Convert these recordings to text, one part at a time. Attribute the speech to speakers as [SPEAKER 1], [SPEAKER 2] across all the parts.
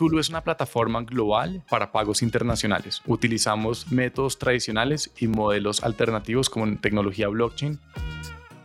[SPEAKER 1] Zulu es una plataforma global para pagos internacionales. Utilizamos métodos tradicionales y modelos alternativos como tecnología blockchain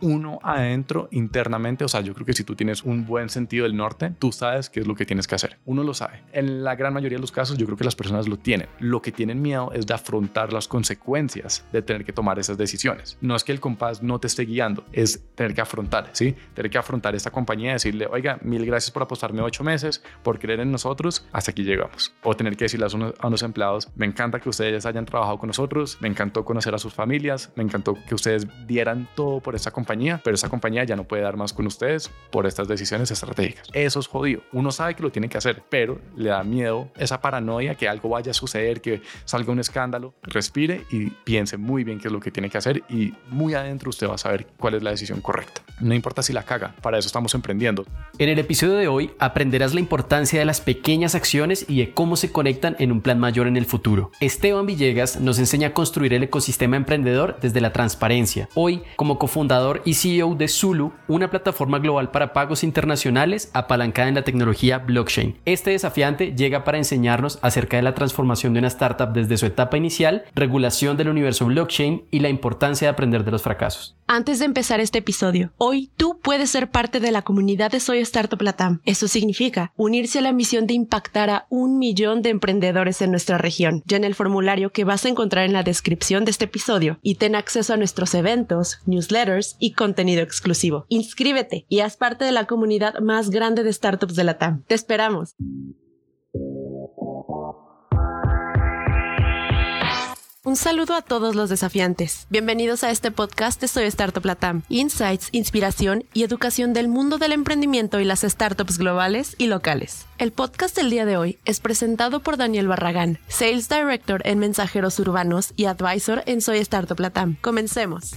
[SPEAKER 1] uno adentro internamente, o sea, yo creo que si tú tienes un buen sentido del norte, tú sabes qué es lo que tienes que hacer. Uno lo sabe. En la gran mayoría de los casos, yo creo que las personas lo tienen. Lo que tienen miedo es de afrontar las consecuencias de tener que tomar esas decisiones. No es que el compás no te esté guiando, es tener que afrontar, ¿sí? Tener que afrontar esta compañía y decirle, oiga, mil gracias por apostarme ocho meses, por creer en nosotros, hasta aquí llegamos. O tener que decirle a unos, a unos empleados, me encanta que ustedes hayan trabajado con nosotros, me encantó conocer a sus familias, me encantó que ustedes dieran todo por esta compañía pero esa compañía ya no puede dar más con ustedes por estas decisiones estratégicas. Eso es jodido. Uno sabe que lo tiene que hacer, pero le da miedo esa paranoia que algo vaya a suceder, que salga un escándalo. Respire y piense muy bien qué es lo que tiene que hacer y muy adentro usted va a saber cuál es la decisión correcta. No importa si la caga, para eso estamos emprendiendo.
[SPEAKER 2] En el episodio de hoy aprenderás la importancia de las pequeñas acciones y de cómo se conectan en un plan mayor en el futuro. Esteban Villegas nos enseña a construir el ecosistema emprendedor desde la transparencia. Hoy, como cofundador y CEO de Zulu, una plataforma global para pagos internacionales apalancada en la tecnología blockchain. Este desafiante llega para enseñarnos acerca de la transformación de una startup desde su etapa inicial, regulación del universo blockchain y la importancia de aprender de los fracasos.
[SPEAKER 3] Antes de empezar este episodio, hoy tú puedes ser parte de la comunidad de Soy Startup Latam. Eso significa unirse a la misión de impactar a un millón de emprendedores en nuestra región. Ya en el formulario que vas a encontrar en la descripción de este episodio y ten acceso a nuestros eventos, newsletters y contenido exclusivo. Inscríbete y haz parte de la comunidad más grande de startups de Latam. Te esperamos. Un saludo a todos los desafiantes. Bienvenidos a este podcast de Soy Startup Latam. Insights, inspiración y educación del mundo del emprendimiento y las startups globales y locales. El podcast del día de hoy es presentado por Daniel Barragán, Sales Director en Mensajeros Urbanos y Advisor en Soy Startup Latam. Comencemos.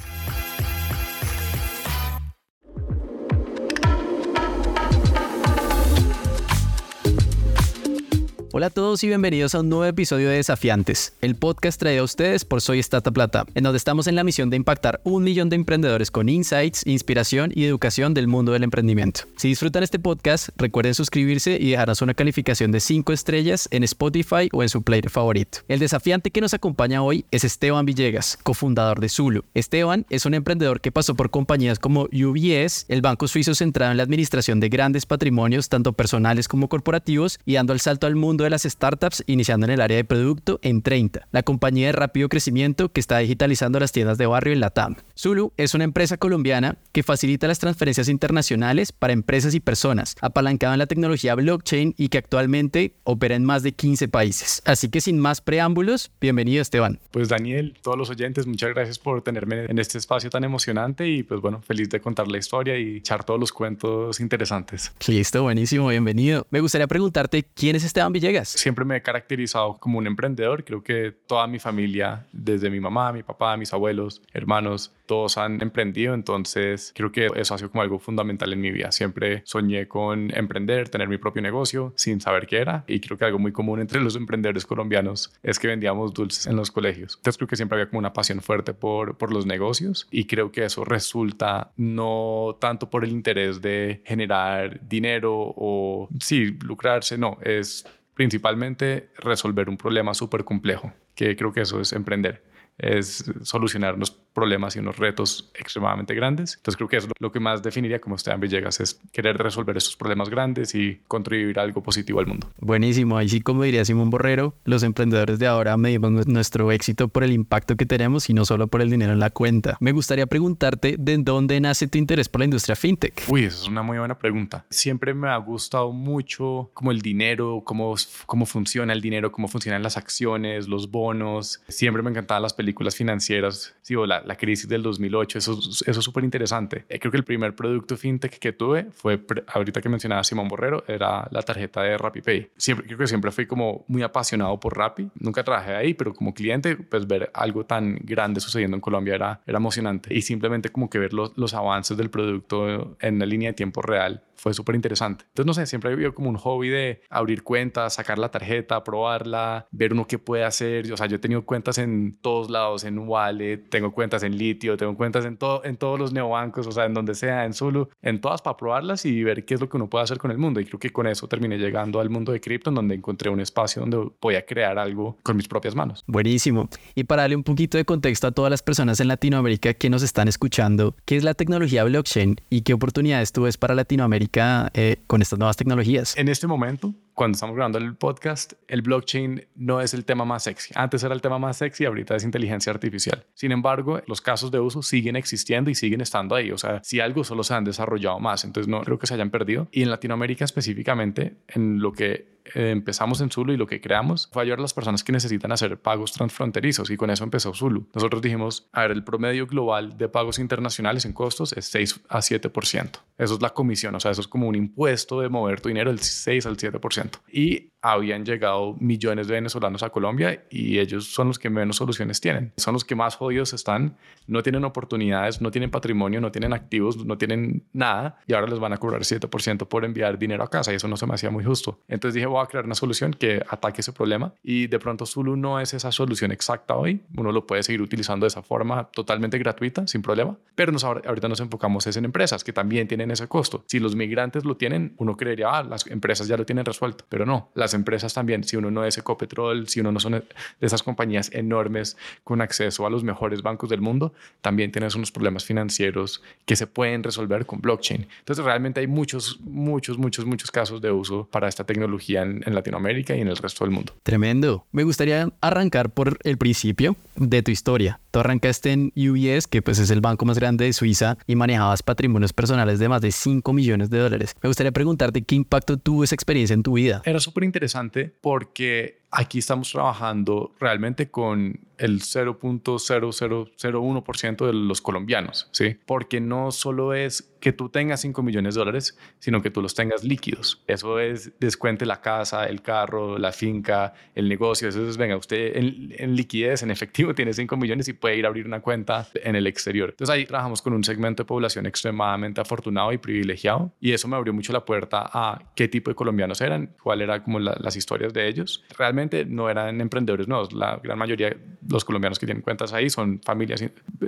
[SPEAKER 2] Hola a todos y bienvenidos a un nuevo episodio de Desafiantes, el podcast traído a ustedes por Soy Startup Plata, en donde estamos en la misión de impactar un millón de emprendedores con insights, inspiración y educación del mundo del emprendimiento. Si disfrutan este podcast, recuerden suscribirse y dejarnos una calificación de 5 estrellas en Spotify o en su player favorito. El desafiante que nos acompaña hoy es Esteban Villegas, cofundador de Zulu. Esteban es un emprendedor que pasó por compañías como UBS, el banco suizo centrado en la administración de grandes patrimonios, tanto personales como corporativos, y dando el salto al mundo de las startups iniciando en el área de producto en 30, la compañía de rápido crecimiento que está digitalizando las tiendas de barrio en la TAM. Zulu es una empresa colombiana que facilita las transferencias internacionales para empresas y personas, apalancada en la tecnología blockchain y que actualmente opera en más de 15 países. Así que sin más preámbulos, bienvenido Esteban.
[SPEAKER 1] Pues Daniel, todos los oyentes, muchas gracias por tenerme en este espacio tan emocionante y pues bueno, feliz de contar la historia y echar todos los cuentos interesantes.
[SPEAKER 2] Listo, buenísimo, bienvenido. Me gustaría preguntarte, ¿quién es Esteban Villegas?
[SPEAKER 1] Siempre me he caracterizado como un emprendedor. Creo que toda mi familia, desde mi mamá, mi papá, mis abuelos, hermanos, todos han emprendido. Entonces creo que eso ha sido como algo fundamental en mi vida. Siempre soñé con emprender, tener mi propio negocio sin saber qué era. Y creo que algo muy común entre los emprendedores colombianos es que vendíamos dulces en los colegios. Entonces creo que siempre había como una pasión fuerte por, por los negocios y creo que eso resulta no tanto por el interés de generar dinero o sí, lucrarse, no, es principalmente resolver un problema súper complejo, que creo que eso es emprender, es solucionar los problemas y unos retos extremadamente grandes. Entonces creo que eso es lo que más definiría como Esteban Villegas, es querer resolver esos problemas grandes y contribuir algo positivo al mundo.
[SPEAKER 2] Buenísimo, ahí sí como diría Simón Borrero, los emprendedores de ahora medimos nuestro éxito por el impacto que tenemos y no solo por el dinero en la cuenta. Me gustaría preguntarte de dónde nace tu interés por la industria fintech.
[SPEAKER 1] Uy, esa es una muy buena pregunta. Siempre me ha gustado mucho como el dinero, cómo, cómo funciona el dinero, cómo funcionan las acciones, los bonos. Siempre me encantaban las películas financieras, sí, o la, la, crisis del 2008, eso, eso es súper interesante. Eh, creo que el primer producto fintech que tuve fue, ahorita que mencionaba Simón Borrero, era la tarjeta de RappiPay. Siempre, creo que siempre fui como muy apasionado por Rappi. Nunca trabajé ahí, pero como cliente, pues ver algo tan grande sucediendo en Colombia era, era emocionante. Y simplemente como que ver los, los avances del producto en una línea de tiempo real fue súper interesante. Entonces, no sé, siempre he vivido como un hobby de abrir cuentas, sacar la tarjeta, probarla, ver uno qué puede hacer. O sea, yo he tenido cuentas en todos lados, en Wallet, tengo cuentas cuentas en litio, tengo cuentas en, todo, en todos los neobancos, o sea, en donde sea, en Zulu, en todas para probarlas y ver qué es lo que uno puede hacer con el mundo. Y creo que con eso terminé llegando al mundo de cripto, en donde encontré un espacio donde voy a crear algo con mis propias manos.
[SPEAKER 2] Buenísimo. Y para darle un poquito de contexto a todas las personas en Latinoamérica que nos están escuchando, ¿qué es la tecnología blockchain y qué oportunidades tú ves para Latinoamérica eh, con estas nuevas tecnologías?
[SPEAKER 1] En este momento, cuando estamos grabando el podcast, el blockchain no es el tema más sexy. Antes era el tema más sexy, ahorita es inteligencia artificial. Sin embargo, los casos de uso siguen existiendo y siguen estando ahí. O sea, si algo solo se han desarrollado más, entonces no creo que se hayan perdido. Y en Latinoamérica específicamente, en lo que eh, empezamos en Zulu y lo que creamos fue ayudar a las personas que necesitan hacer pagos transfronterizos y con eso empezó Zulu. Nosotros dijimos, a ver, el promedio global de pagos internacionales en costos es 6 a 7%. Eso es la comisión, o sea, eso es como un impuesto de mover tu dinero del 6 al 7%. Y habían llegado millones de venezolanos a Colombia y ellos son los que menos soluciones tienen. Son los que más jodidos están, no tienen oportunidades, no tienen patrimonio, no tienen activos, no tienen nada y ahora les van a cobrar 7% por enviar dinero a casa y eso no se me hacía muy justo. Entonces dije, voy a crear una solución que ataque ese problema y de pronto Zulu no es esa solución exacta hoy. Uno lo puede seguir utilizando de esa forma totalmente gratuita, sin problema, pero nos, ahorita nos enfocamos en empresas que también tienen ese costo. Si los migrantes lo tienen, uno creería, ah, las empresas ya lo tienen resuelto, pero no, las empresas también, si uno no es Ecopetrol, si uno no son de esas compañías enormes con acceso a los mejores bancos del mundo, también tienes unos problemas financieros que se pueden resolver con blockchain. Entonces realmente hay muchos, muchos, muchos, muchos casos de uso para esta tecnología en, en Latinoamérica y en el resto del mundo.
[SPEAKER 2] Tremendo. Me gustaría arrancar por el principio de tu historia. Tú arrancaste en UBS, que pues es el banco más grande de Suiza, y manejabas patrimonios personales de más de 5 millones de dólares. Me gustaría preguntarte qué impacto tuvo esa experiencia en tu vida.
[SPEAKER 1] Era súper interesante porque aquí estamos trabajando realmente con el 0.0001% de los colombianos, ¿sí? Porque no solo es que tú tengas 5 millones de dólares, sino que tú los tengas líquidos. Eso es descuente la casa, el carro, la finca, el negocio. Eso es, venga, usted en, liquidez, en efectivo, tiene 5 millones y puede ir a abrir una cuenta en el exterior. Entonces ahí trabajamos con un segmento de población extremadamente afortunado y privilegiado y eso me abrió mucho la puerta a qué tipo de colombianos eran, cuál era como las historias de ellos. Realmente no eran emprendedores nuevos. La gran mayoría los colombianos que tienen cuentas ahí son familias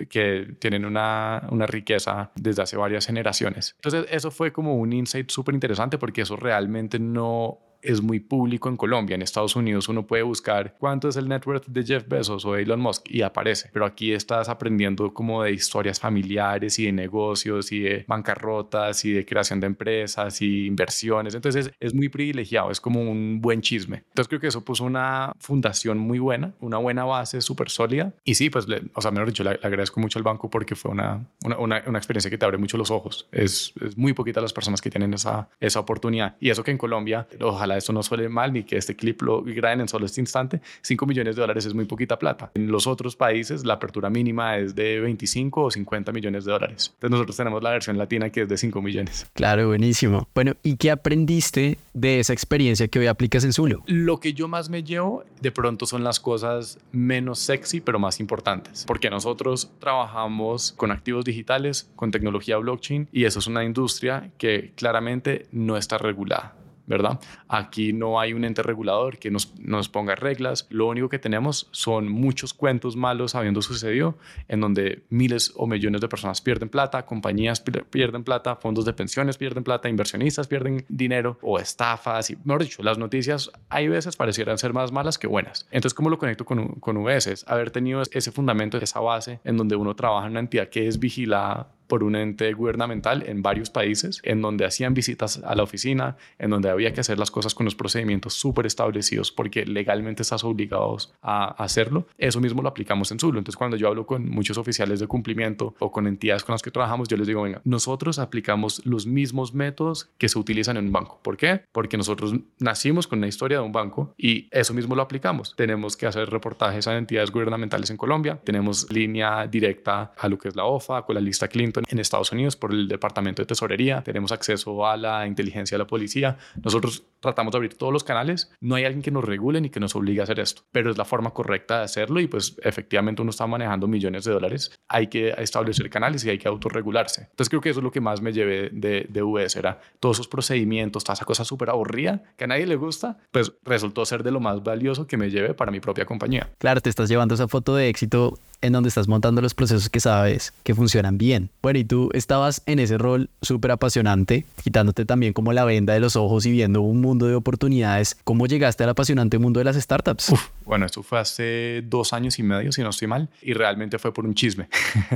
[SPEAKER 1] que tienen una, una riqueza desde hace varias generaciones. Entonces eso fue como un insight súper interesante porque eso realmente no es muy público en Colombia. En Estados Unidos uno puede buscar cuánto es el net worth de Jeff Bezos o Elon Musk y aparece. Pero aquí estás aprendiendo como de historias familiares y de negocios y de bancarrotas y de creación de empresas y inversiones. Entonces es muy privilegiado, es como un buen chisme. Entonces creo que eso puso una fundación muy buena, una buena base súper sólida. Y sí, pues, le, o sea, mejor dicho, le, agradezco mucho al banco porque fue una, una, una, experiencia que te abre mucho los ojos. Es, es muy poquita las personas que tienen esa, esa oportunidad. Y eso que en Colombia, ojalá esto no suele mal ni que este clip lo graben en solo este instante, 5 millones de dólares es muy poquita plata. En los otros países la apertura mínima es de 25 o 50 millones de dólares. Entonces nosotros tenemos la versión latina que es de 5 millones.
[SPEAKER 2] Claro, buenísimo. Bueno, ¿y qué aprendiste de esa experiencia que hoy aplicas en Zulu?
[SPEAKER 1] Lo que yo más me llevo de pronto son las cosas menos sexy pero más importantes, porque nosotros trabajamos con activos digitales, con tecnología blockchain y eso es una industria que claramente no está regulada. ¿Verdad? Aquí no hay un ente regulador que nos, ponga reglas. Lo único que tenemos son muchos cuentos malos habiendo sucedido en donde miles o millones de personas pierden plata, compañías pierden plata, fondos de pensiones pierden plata, inversionistas pierden dinero o estafas. Y, mejor dicho, las noticias hay veces parecieran ser más malas que buenas. Entonces, ¿cómo lo conecto con, con UBS? Haber tenido ese fundamento, esa base en donde uno trabaja en una entidad que es vigilada por un ente gubernamental en varios países, en donde hacían visitas a la oficina, en donde había que hacer las cosas con los procedimientos súper establecidos porque legalmente estás obligados a hacerlo. Eso mismo lo aplicamos en Zulu. Entonces, cuando yo hablo con muchos oficiales de cumplimiento o con entidades con las que trabajamos, yo les digo, venga, nosotros aplicamos los mismos métodos que se utilizan en un banco. ¿Por qué? Porque nosotros nacimos con una historia de un banco y eso mismo lo aplicamos. Tenemos que hacer reportajes a entidades gubernamentales en Colombia, tenemos línea directa a lo que es la OFA, con la lista Clinton en Estados Unidos por el Departamento de Tesorería, tenemos acceso a la inteligencia de la policía. Nosotros tratamos de abrir todos los canales. No hay alguien que nos regule ni que nos obligue a hacer esto, pero es la forma correcta de hacerlo y pues efectivamente uno está manejando millones de dólares. Hay que establecer canales y hay que autorregularse. Entonces creo que eso es lo que más me llevé de, de US, era todos esos procedimientos, toda esa cosa súper aburrida que a nadie le gusta, pues resultó ser de lo más valioso que me lleve para mi propia compañía.
[SPEAKER 2] Claro, te estás llevando esa foto de éxito en donde estás montando los procesos que sabes que funcionan bien. Bueno, y tú estabas en ese rol súper apasionante, quitándote también como la venda de los ojos y viendo un mundo de oportunidades. ¿Cómo llegaste al apasionante mundo de las startups?
[SPEAKER 1] bueno, esto fue hace dos años y medio, si no estoy mal, y realmente fue por un chisme.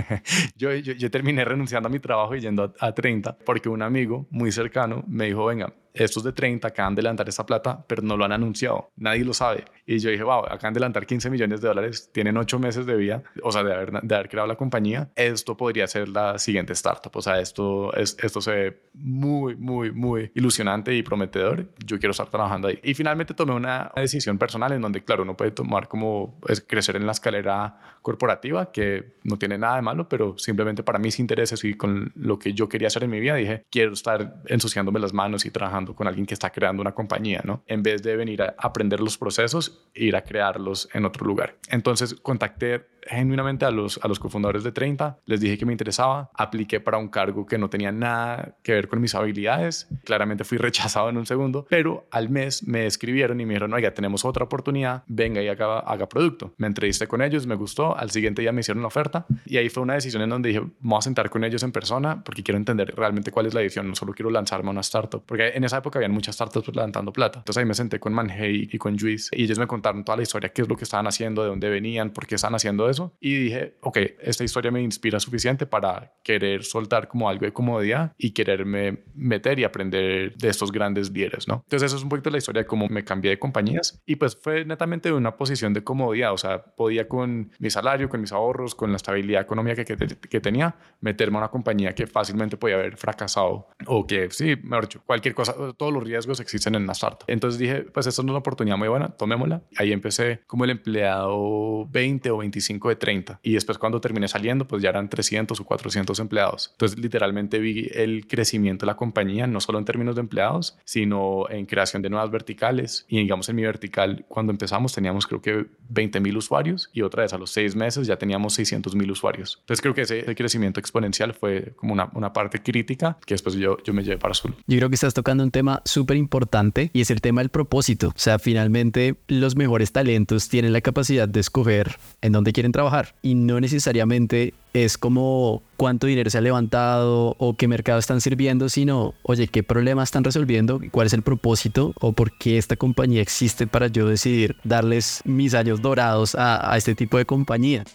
[SPEAKER 1] yo, terminé renunciando a mi trabajo y yendo a, a 30 porque un amigo muy cercano me dijo, venga, estos de 30 acaban de levantar esta plata, pero no lo han anunciado, nadie lo sabe. Y yo dije, wow, acaban de levantar 15 millones de dólares, tienen 8 meses de vida, o sea, de haber, de haber creado la compañía, esto podría ser la siguiente startup, o sea, esto, es, esto se ve muy, muy, muy ilusionante y prometedor, yo quiero estar trabajando ahí. Y finalmente tomé una decisión personal en donde, claro, uno puede tomar como es crecer en la escalera corporativa, que no tiene nada de malo, pero simplemente para mis intereses y con lo que yo quería hacer en mi vida, dije, quiero estar ensuciándome las manos y trabajando con alguien que está creando una compañía, ¿no? En vez de venir a aprender los procesos, ir a crearlos en otro lugar. Entonces contacté genuinamente a los, a los cofundadores de 30, les dije que me interesaba, apliqué para un cargo que no tenía nada que ver con mis habilidades, claramente fui rechazado en un segundo, pero al mes me escribieron y me dijeron, oiga, tenemos otra oportunidad, venga y haga, haga producto. Me entrevisté con ellos, me gustó, al siguiente día me hicieron la oferta y ahí fue una decisión en donde dije, vamos a sentar con ellos en persona porque quiero entender realmente cuál es la edición, no solo quiero lanzarme a una startup, porque en esa época habían muchas startups levantando plata. Entonces ahí me senté con Manhei y con Juice y ellos me contaron toda la historia, qué es lo que estaban haciendo, de dónde venían, por qué estaban haciendo eso y dije, ok, esta historia me inspira suficiente para querer soltar como algo de comodidad y quererme meter y aprender de estos grandes líderes, ¿no? Entonces eso es un poquito la historia de cómo me cambié de compañías y pues fue netamente de una posición de comodidad, o sea, podía con mi salario, con mis ahorros, con la estabilidad económica que, que, tenía, meterme a una compañía que fácilmente podía haber fracasado o que, sí, mejor dicho, cualquier cosa, todos los riesgos existen en una startup. Entonces dije, pues esto es una oportunidad muy buena, tomémosla. Ahí empecé como el empleado 20 o 25 de 30 y después cuando terminé saliendo, pues ya eran 300 o 400 empleados. Entonces literalmente vi el crecimiento de la compañía, no solo en términos de empleados, sino en creación de nuevas verticales. Y digamos en mi vertical, cuando empezamos teníamos creo que 20 mil usuarios y otra vez a los seis meses ya teníamos 600 mil usuarios. Entonces creo que ese, crecimiento exponencial fue como una, una parte crítica que después yo, yo me llevé para Azul.
[SPEAKER 2] Yo creo que estás tocando un tema súper importante y es el tema del propósito. O sea, finalmente los mejores talentos tienen la capacidad de escoger en dónde quieren trabajar y no necesariamente es como cuánto dinero se ha levantado o qué mercado están sirviendo, sino, oye, qué problema están resolviendo, cuál es el propósito o por qué esta compañía existe para yo decidir darles mis años dorados a, a este tipo de compañía.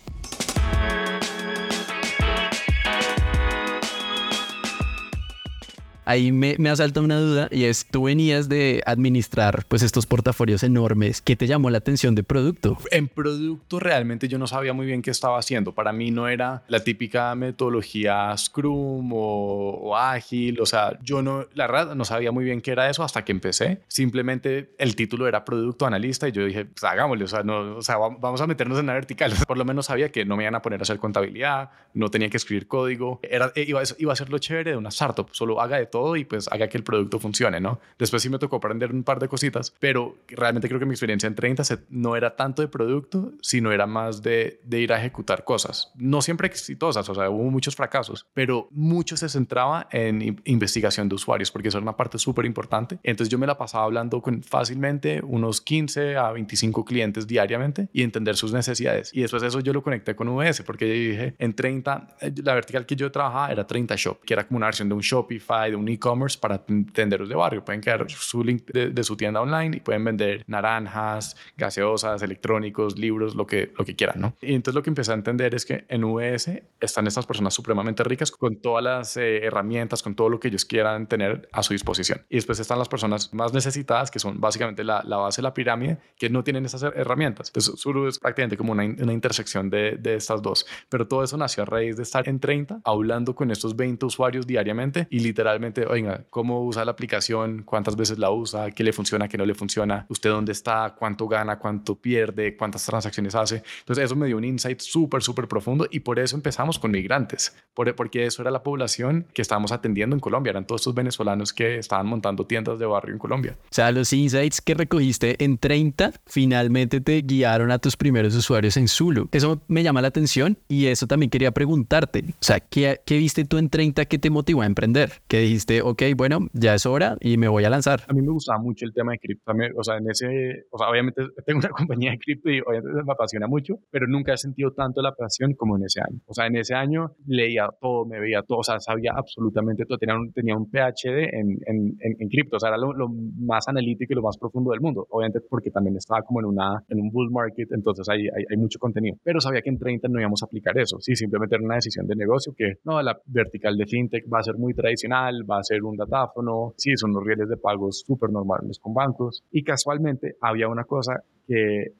[SPEAKER 2] Ahí me, me asalta una duda y es, tú venías de administrar pues estos portafolios enormes. ¿Qué te llamó la atención de producto?
[SPEAKER 1] En producto realmente yo no sabía muy bien qué estaba haciendo. Para mí no era la típica metodología Scrum o, ágil. O sea, yo no, la verdad, no sabía muy bien qué era eso hasta que empecé. Simplemente el título era producto analista y yo dije, pues hagámosle. O sea, no, o sea, vamos a meternos en la vertical. Por lo menos sabía que no me iban a poner a hacer contabilidad, no tenía que escribir código. Era, iba, iba a ser lo chévere de una startup. Solo haga de todo y pues haga que el producto funcione, ¿no? Después sí me tocó aprender un par de cositas, pero realmente creo que mi experiencia en 30 no era tanto de producto, sino era más de, de ir a ejecutar cosas. No siempre exitosas, o sea, hubo muchos fracasos, pero mucho se centraba en investigación de usuarios, porque eso era una parte súper importante. Entonces yo me la pasaba hablando con fácilmente unos 15 a 25 clientes diariamente y entender sus necesidades. Y después eso yo lo conecté con VS, porque yo dije, en 30, eh, la vertical que yo trabajaba era 30 Shop, que era como una versión de un Shopify, de un e-commerce para tenderos de barrio. Pueden crear su link de, su tienda online y pueden vender naranjas, gaseosas, electrónicos, libros, lo que, lo que quieran, ¿no? Y entonces lo que empecé a entender es que en VS están estas personas supremamente ricas con todas las eh, herramientas, con todo lo que ellos quieran tener a su disposición. Y después están las personas más necesitadas, que son básicamente la, la base de la pirámide, que no tienen esas herramientas. Entonces, Suru es prácticamente como una, una intersección de, de estas dos. Pero todo eso nació a raíz de estar en 30, hablando con estos 20 usuarios diariamente y literalmente obviamente, oiga, ¿cómo usa la aplicación? ¿Cuántas veces la usa? ¿Qué le funciona? ¿Qué no le funciona? ¿Usted dónde está? ¿Cuánto gana? ¿Cuánto pierde? ¿Cuántas transacciones hace? Entonces eso me dio un insight súper, súper profundo y por eso empezamos con migrantes, porque eso era la población que estábamos atendiendo en Colombia, eran todos estos venezolanos que estaban montando tiendas de barrio en Colombia.
[SPEAKER 2] O sea, los insights que recogiste en 30 finalmente te guiaron a tus primeros usuarios en Zulu. Eso me llama la atención y eso también quería preguntarte. O sea, ¿qué, qué viste tú en 30 que te motivó a emprender? Que dijiste, ok, bueno, ya es hora y me voy a lanzar.
[SPEAKER 1] A mí me gustaba mucho el tema de cripto. O sea, en ese, o sea, obviamente tengo una compañía de cripto y obviamente me apasiona mucho, pero nunca he sentido tanto la pasión como en ese año. O sea, en ese año leía todo, me veía todo, o sea, sabía absolutamente todo. Tenía un, tenía un PhD en, en, en, cripto, o sea, era lo, lo, más analítico y lo más profundo del mundo. Obviamente porque también estaba como en, una, en un bull market, entonces hay, hay, hay mucho contenido. Pero sabía que en 30 no íbamos a aplicar eso. Sí, simplemente era una decisión de negocio que, no, la vertical de fintech va a ser muy tradicional, va a ser un datáfono, sí, son los rieles de pagos súper normales con bancos. Y casualmente había una cosa que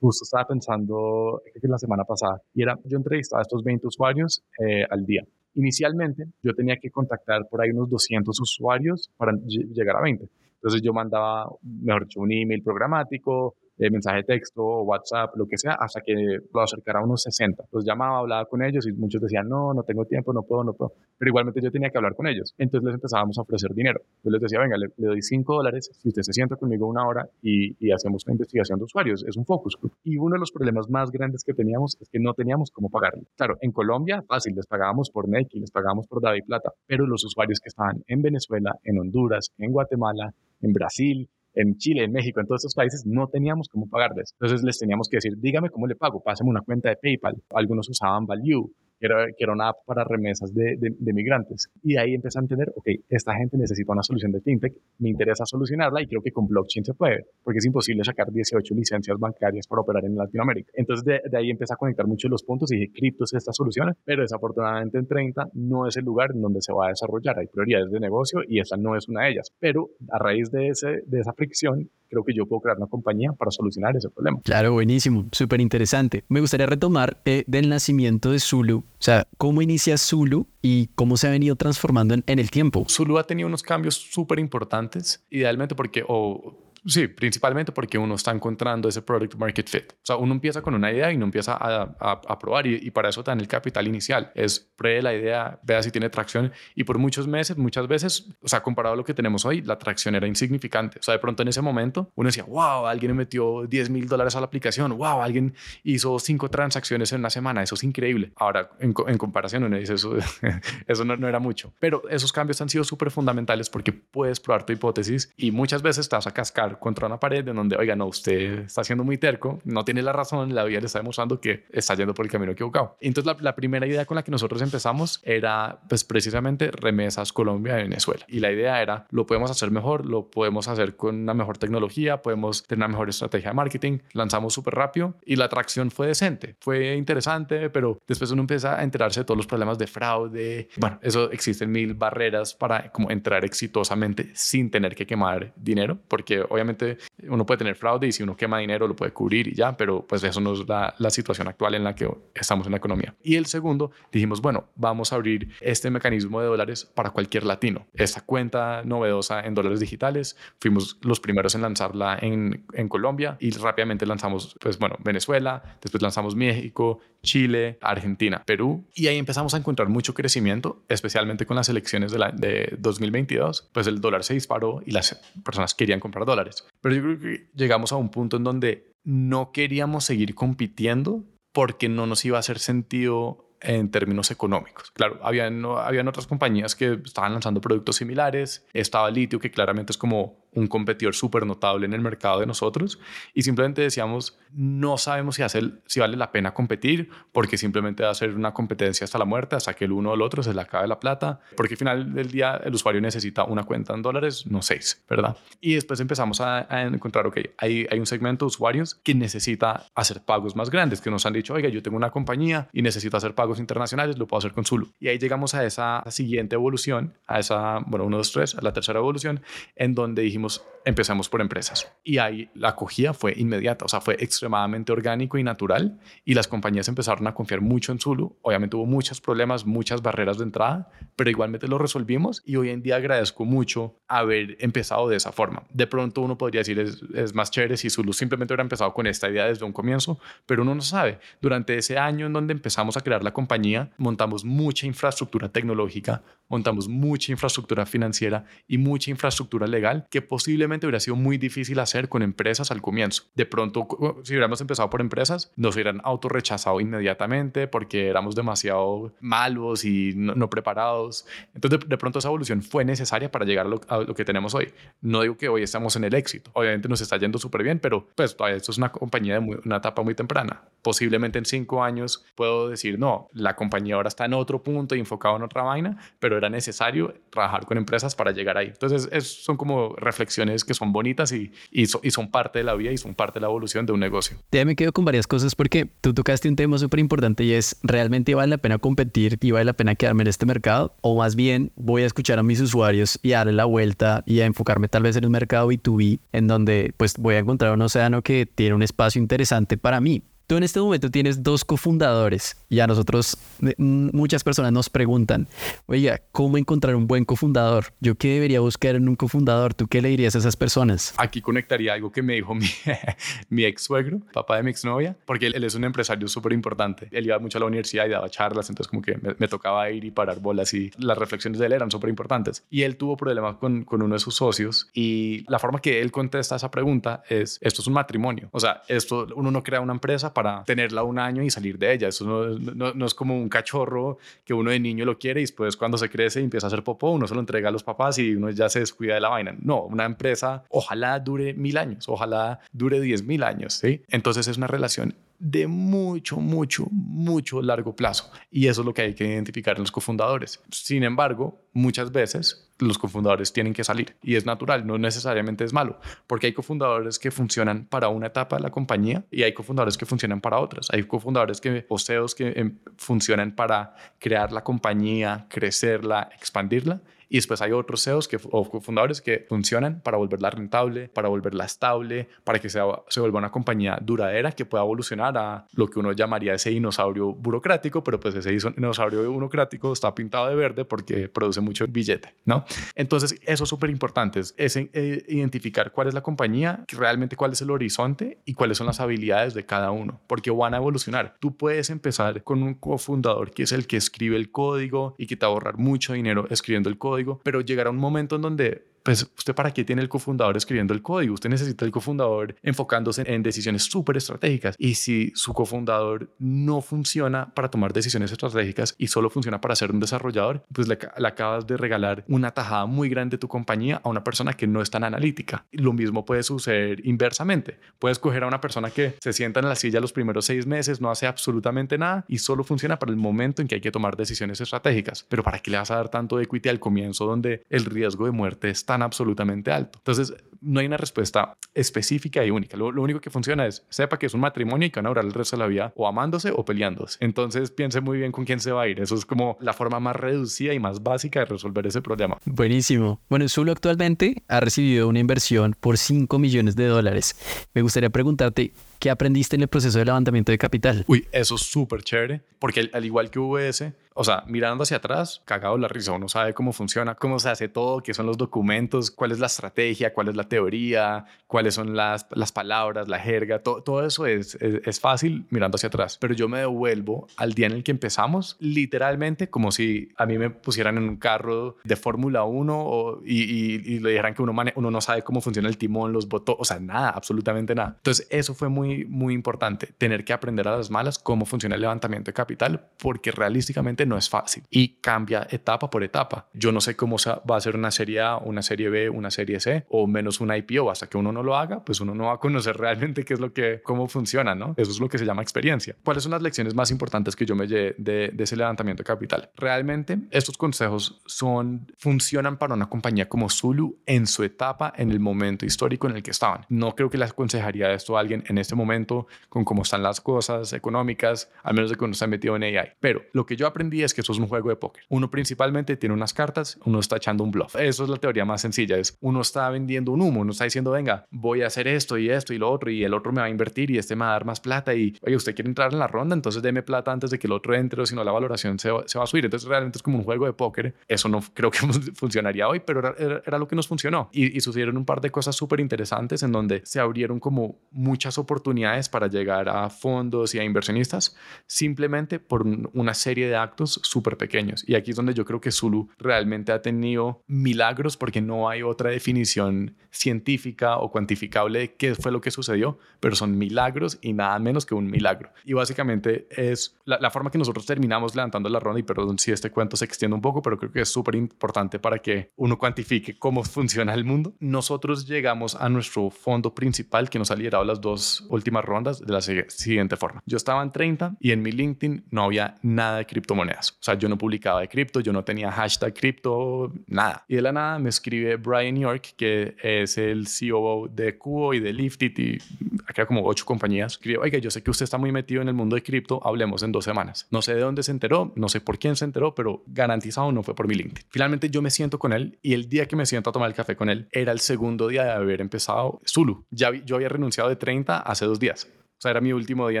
[SPEAKER 1] justo estaba pensando que la semana pasada y era, yo entrevistaba a estos 20 usuarios eh, al día. Inicialmente yo tenía que contactar por ahí unos 200 usuarios para llegar a 20. Entonces yo mandaba, mejor dicho, un email programático, de mensaje de texto, WhatsApp, lo que sea, hasta que lo acercara a unos 60. Los llamaba, hablaba con ellos y muchos decían, no, no tengo tiempo, no puedo, no puedo. Pero igualmente yo tenía que hablar con ellos. Entonces les empezábamos a ofrecer dinero. Yo les decía, venga, le, doy 5 dólares si usted se sienta conmigo una hora y, y, hacemos una investigación de usuarios. Es un focus group. Y uno de los problemas más grandes que teníamos es que no teníamos cómo pagarle. Claro, en Colombia, fácil, les pagábamos por Neki, les pagábamos por David Plata, pero los usuarios que estaban en Venezuela, en Honduras, en Guatemala, en Brasil, en Chile, en México, en todos estos países, no teníamos cómo pagarles. Entonces les teníamos que decir, dígame cómo le pago, pásame una cuenta de PayPal. Algunos usaban Value, que era, que era una app para remesas de, de, migrantes. Y ahí empecé a entender, ok, esta gente necesita una solución de fintech, me interesa solucionarla y creo que con blockchain se puede, porque es imposible sacar 18 licencias bancarias para operar en Latinoamérica. Entonces de, de ahí empecé a conectar mucho los puntos y dije, cripto es esta solución, pero desafortunadamente en 30 no es el lugar en donde se va a desarrollar, hay prioridades de negocio y esta no es una de ellas. Pero a raíz de, ese, de esa fricción, creo que yo puedo crear una compañía para solucionar ese problema.
[SPEAKER 2] Claro, buenísimo, súper interesante. Me gustaría retomar eh, del nacimiento de Zulu, o sea, cómo inicia Zulu y cómo se ha venido transformando en, el tiempo.
[SPEAKER 1] Zulu ha tenido unos cambios súper importantes, idealmente porque o Sí, principalmente porque uno está encontrando ese product market fit. O sea, uno empieza con una idea y uno empieza a, probar y, para eso dan el capital inicial. Es pruebe la idea, vea si tiene tracción y por muchos meses, muchas veces, o sea, comparado a lo que tenemos hoy, la tracción era insignificante. O sea, de pronto en ese momento uno decía, wow, alguien metió 10 mil dólares a la aplicación, wow, alguien hizo cinco transacciones en una semana, eso es increíble. Ahora, en, comparación, uno dice, eso, no, no era mucho. Pero esos cambios han sido súper fundamentales porque puedes probar tu hipótesis y muchas veces te vas a cascar contra una pared en donde, oiga, no, usted está siendo muy terco, no tiene la razón, la vida le está demostrando que está yendo por el camino equivocado. Entonces, la, primera idea con la que nosotros empezamos era, pues, precisamente remesas Colombia-Venezuela. Y la idea era, lo podemos hacer mejor, lo podemos hacer con una mejor tecnología, podemos tener una mejor estrategia de marketing. Lanzamos súper rápido y la atracción fue decente, fue interesante, pero después uno empieza a enterarse de todos los problemas de fraude. Bueno, eso existen mil barreras para como entrar exitosamente sin tener que quemar dinero, porque obviamente obviamente uno puede tener fraude y si uno quema dinero lo puede cubrir y ya, pero pues eso no es la, la situación actual en la que estamos en la economía. Y el segundo, dijimos, bueno, vamos a abrir este mecanismo de dólares para cualquier latino. Esta cuenta novedosa en dólares digitales, fuimos los primeros en lanzarla en, en Colombia y rápidamente lanzamos, pues bueno, Venezuela, después lanzamos México, Chile, Argentina, Perú y ahí empezamos a encontrar mucho crecimiento, especialmente con las elecciones de, la, de 2022, pues el dólar se disparó y las personas querían comprar dólares. Pero yo creo que llegamos a un punto en donde no queríamos seguir compitiendo porque no nos iba a hacer sentido en términos económicos. Claro, habían, habían otras compañías que estaban lanzando productos similares. Estaba Litio, que claramente es como un competidor súper notable en el mercado de nosotros y simplemente decíamos, no sabemos si, hacer, si vale la pena competir porque simplemente va a ser una competencia hasta la muerte, hasta que el uno o el otro se le acabe la plata, porque al final del día el usuario necesita una cuenta en dólares, no seis, ¿verdad? Y después empezamos a, encontrar, ok, hay, hay un segmento de usuarios que necesita hacer pagos más grandes, que nos han dicho, oiga, yo tengo una compañía y necesito hacer pagos internacionales, lo puedo hacer con Zulu. Y ahí llegamos a esa siguiente evolución, a esa, bueno, uno, dos, tres, a la tercera evolución, en donde dijimos, dijimos, empezamos por empresas. Y ahí la acogida fue inmediata, o sea, fue extremadamente orgánico y natural y las compañías empezaron a confiar mucho en Zulu. Obviamente hubo muchos problemas, muchas barreras de entrada, pero igualmente lo resolvimos y hoy en día agradezco mucho haber empezado de esa forma. De pronto uno podría decir es, es más chévere si Zulu simplemente hubiera empezado con esta idea desde un comienzo, pero uno no sabe. Durante ese año en donde empezamos a crear la compañía, montamos mucha infraestructura tecnológica, montamos mucha infraestructura financiera y mucha infraestructura legal que posiblemente hubiera sido muy difícil hacer con empresas al comienzo. De pronto, si hubiéramos empezado por empresas, nos hubieran autorrechazado inmediatamente porque éramos demasiado malos y no, preparados. Entonces, de, pronto esa evolución fue necesaria para llegar a lo, a lo, que tenemos hoy. No digo que hoy estamos en el éxito. Obviamente nos está yendo súper bien, pero pues todavía esto es una compañía de una etapa muy temprana. Posiblemente en cinco años puedo decir, no, la compañía ahora está en otro punto y enfocado en otra vaina, pero era necesario trabajar con empresas para llegar ahí. Entonces, es, son como reflexiones que son bonitas y, y, y, son parte de la vida y son parte de la evolución de un negocio.
[SPEAKER 2] Ya me quedo con varias cosas porque tú tocaste un tema súper importante y es, ¿realmente vale la pena competir y vale la pena quedarme en este mercado? O más bien, voy a escuchar a mis usuarios y darle la vuelta y a enfocarme tal vez en un mercado B2B en donde pues voy a encontrar un océano que tiene un espacio interesante para mí. Tú en este momento tienes dos cofundadores y a nosotros muchas personas nos preguntan, oiga, ¿cómo encontrar un buen cofundador? ¿Yo qué debería buscar en un cofundador? ¿Tú qué le dirías a esas personas?
[SPEAKER 1] Aquí conectaría algo que me dijo mi, mi ex suegro, papá de mi exnovia, porque él, es un empresario súper importante. Él iba mucho a la universidad y daba charlas, entonces como que me, tocaba ir y parar bolas y las reflexiones de él eran súper importantes. Y él tuvo problemas con, con uno de sus socios y la forma que él contesta esa pregunta es, esto es un matrimonio. O sea, esto uno no crea una empresa para tenerla un año y salir de ella. Eso no, es como un cachorro que uno de niño lo quiere y después cuando se crece y empieza a hacer popó, uno se lo entrega a los papás y uno ya se descuida de la vaina. No, una empresa ojalá dure mil años, ojalá dure diez mil años, ¿sí? Entonces es una relación de mucho, mucho, mucho largo plazo. Y eso es lo que hay que identificar en los cofundadores. Sin embargo, muchas veces los cofundadores tienen que salir y es natural, no necesariamente es malo, porque hay cofundadores que funcionan para una etapa de la compañía y hay cofundadores que funcionan para otras. Hay cofundadores que, o CEOs que em, funcionan para crear la compañía, crecerla, expandirla y después hay otros CEOs que, o fundadores que funcionan para volverla rentable, para volverla estable, para que sea, se vuelva una compañía duradera que pueda evolucionar a lo que uno llamaría ese dinosaurio burocrático, pero pues ese dinosaurio burocrático está pintado de verde porque produce mucho billete, ¿no? Entonces, eso es súper importante, es, eh, identificar cuál es la compañía, realmente cuál es el horizonte y cuáles son las habilidades de cada uno, porque van a evolucionar. Tú puedes empezar con un cofundador que es el que escribe el código y que te va a ahorrar mucho dinero escribiendo el código pero llegará un momento en donde pues usted para qué tiene el cofundador escribiendo el código, usted necesita el cofundador enfocándose en decisiones súper estratégicas y si su cofundador no funciona para tomar decisiones estratégicas y solo funciona para ser un desarrollador, pues le, acabas de regalar una tajada muy grande de tu compañía a una persona que no es tan analítica. Lo mismo puede suceder inversamente. Puedes coger a una persona que se sienta en la silla los primeros seis meses, no hace absolutamente nada y solo funciona para el momento en que hay que tomar decisiones estratégicas. Pero ¿para qué le vas a dar tanto equity al comienzo donde el riesgo de muerte está absolutamente alto. Entonces, no hay una respuesta específica y única. Lo, único que funciona es, sepa que es un matrimonio y que van a durar el resto de la vida o amándose o peleándose. Entonces, piense muy bien con quién se va a ir. Eso es como la forma más reducida y más básica de resolver ese problema.
[SPEAKER 2] Buenísimo. Bueno, Zulu actualmente ha recibido una inversión por 5 millones de dólares. Me gustaría preguntarte, ¿qué aprendiste en el proceso de levantamiento de capital?
[SPEAKER 1] Uy, eso es súper chévere, porque al igual que VS, o sea, mirando hacia atrás, cagado la risa, uno sabe cómo funciona, cómo se hace todo, qué son los documentos, cuál es la estrategia, cuál es la teoría, cuáles son las, las palabras, la jerga, todo, todo eso es, es, fácil mirando hacia atrás. Pero yo me devuelvo al día en el que empezamos, literalmente como si a mí me pusieran en un carro de Fórmula 1 y, y, le dijeran que uno, uno no sabe cómo funciona el timón, los botones, o sea, nada, absolutamente nada. Entonces, eso fue muy, muy importante, tener que aprender a las malas cómo funciona el levantamiento de capital, porque realísticamente no es fácil y cambia etapa por etapa. Yo no sé cómo va a ser una serie A, una serie B, una serie C o menos una IPO. Hasta que uno no lo haga, pues uno no va a conocer realmente qué es lo que, cómo funciona, ¿no? Eso es lo que se llama experiencia. ¿Cuáles son las lecciones más importantes que yo me llevé de, de ese levantamiento de capital? Realmente estos consejos son, funcionan para una compañía como Zulu en su etapa, en el momento histórico en el que estaban. No creo que le aconsejaría esto a alguien en este momento con cómo están las cosas económicas, al menos de se ha metido en AI. Pero lo que yo aprendí es que eso es un juego de póker. Uno principalmente tiene unas cartas, uno está echando un bluff. Eso es la teoría más sencilla, es uno está vendiendo un humo. Uno está diciendo, venga, voy a hacer esto y esto y lo otro y el otro me va a invertir y este me va a dar más plata y, oye, usted quiere entrar en la ronda, entonces deme plata antes de que el otro entre o si no la valoración se, se va a subir. Entonces realmente es como un juego de póker. Eso no creo que funcionaría hoy, pero era, era, lo que nos funcionó. Y, y sucedieron un par de cosas súper interesantes en donde se abrieron como muchas oportunidades para llegar a fondos y a inversionistas simplemente por una serie de actos súper pequeños. Y aquí es donde yo creo que Zulu realmente ha tenido milagros porque no hay otra definición científica o cuantificable de qué fue lo que sucedió, pero son milagros y nada menos que un milagro. Y básicamente es la, forma que nosotros terminamos levantando la ronda, y perdón si este cuento se extiende un poco, pero creo que es súper importante para que uno cuantifique cómo funciona el mundo. Nosotros llegamos a nuestro fondo principal que nos ha liderado las dos últimas rondas de la siguiente forma. Yo estaba en 30 y en mi LinkedIn no había nada de criptomonedas. O sea, yo no publicaba de cripto, yo no tenía hashtag cripto, nada. Y de la nada me escribe Brian York, que es el CEO de Cubo y de Liftit y acá como ocho compañías. Escribe, oiga, yo sé que usted está muy metido en el mundo de cripto, hablemos en dos semanas. No sé de dónde se enteró, no sé por quién se enteró, pero garantizado no fue por mi LinkedIn. Finalmente yo me siento con él y el día que me siento a tomar el café con él era el segundo día de haber empezado Zulu. Ya yo había renunciado de 30 hace dos días. O sea, era mi último día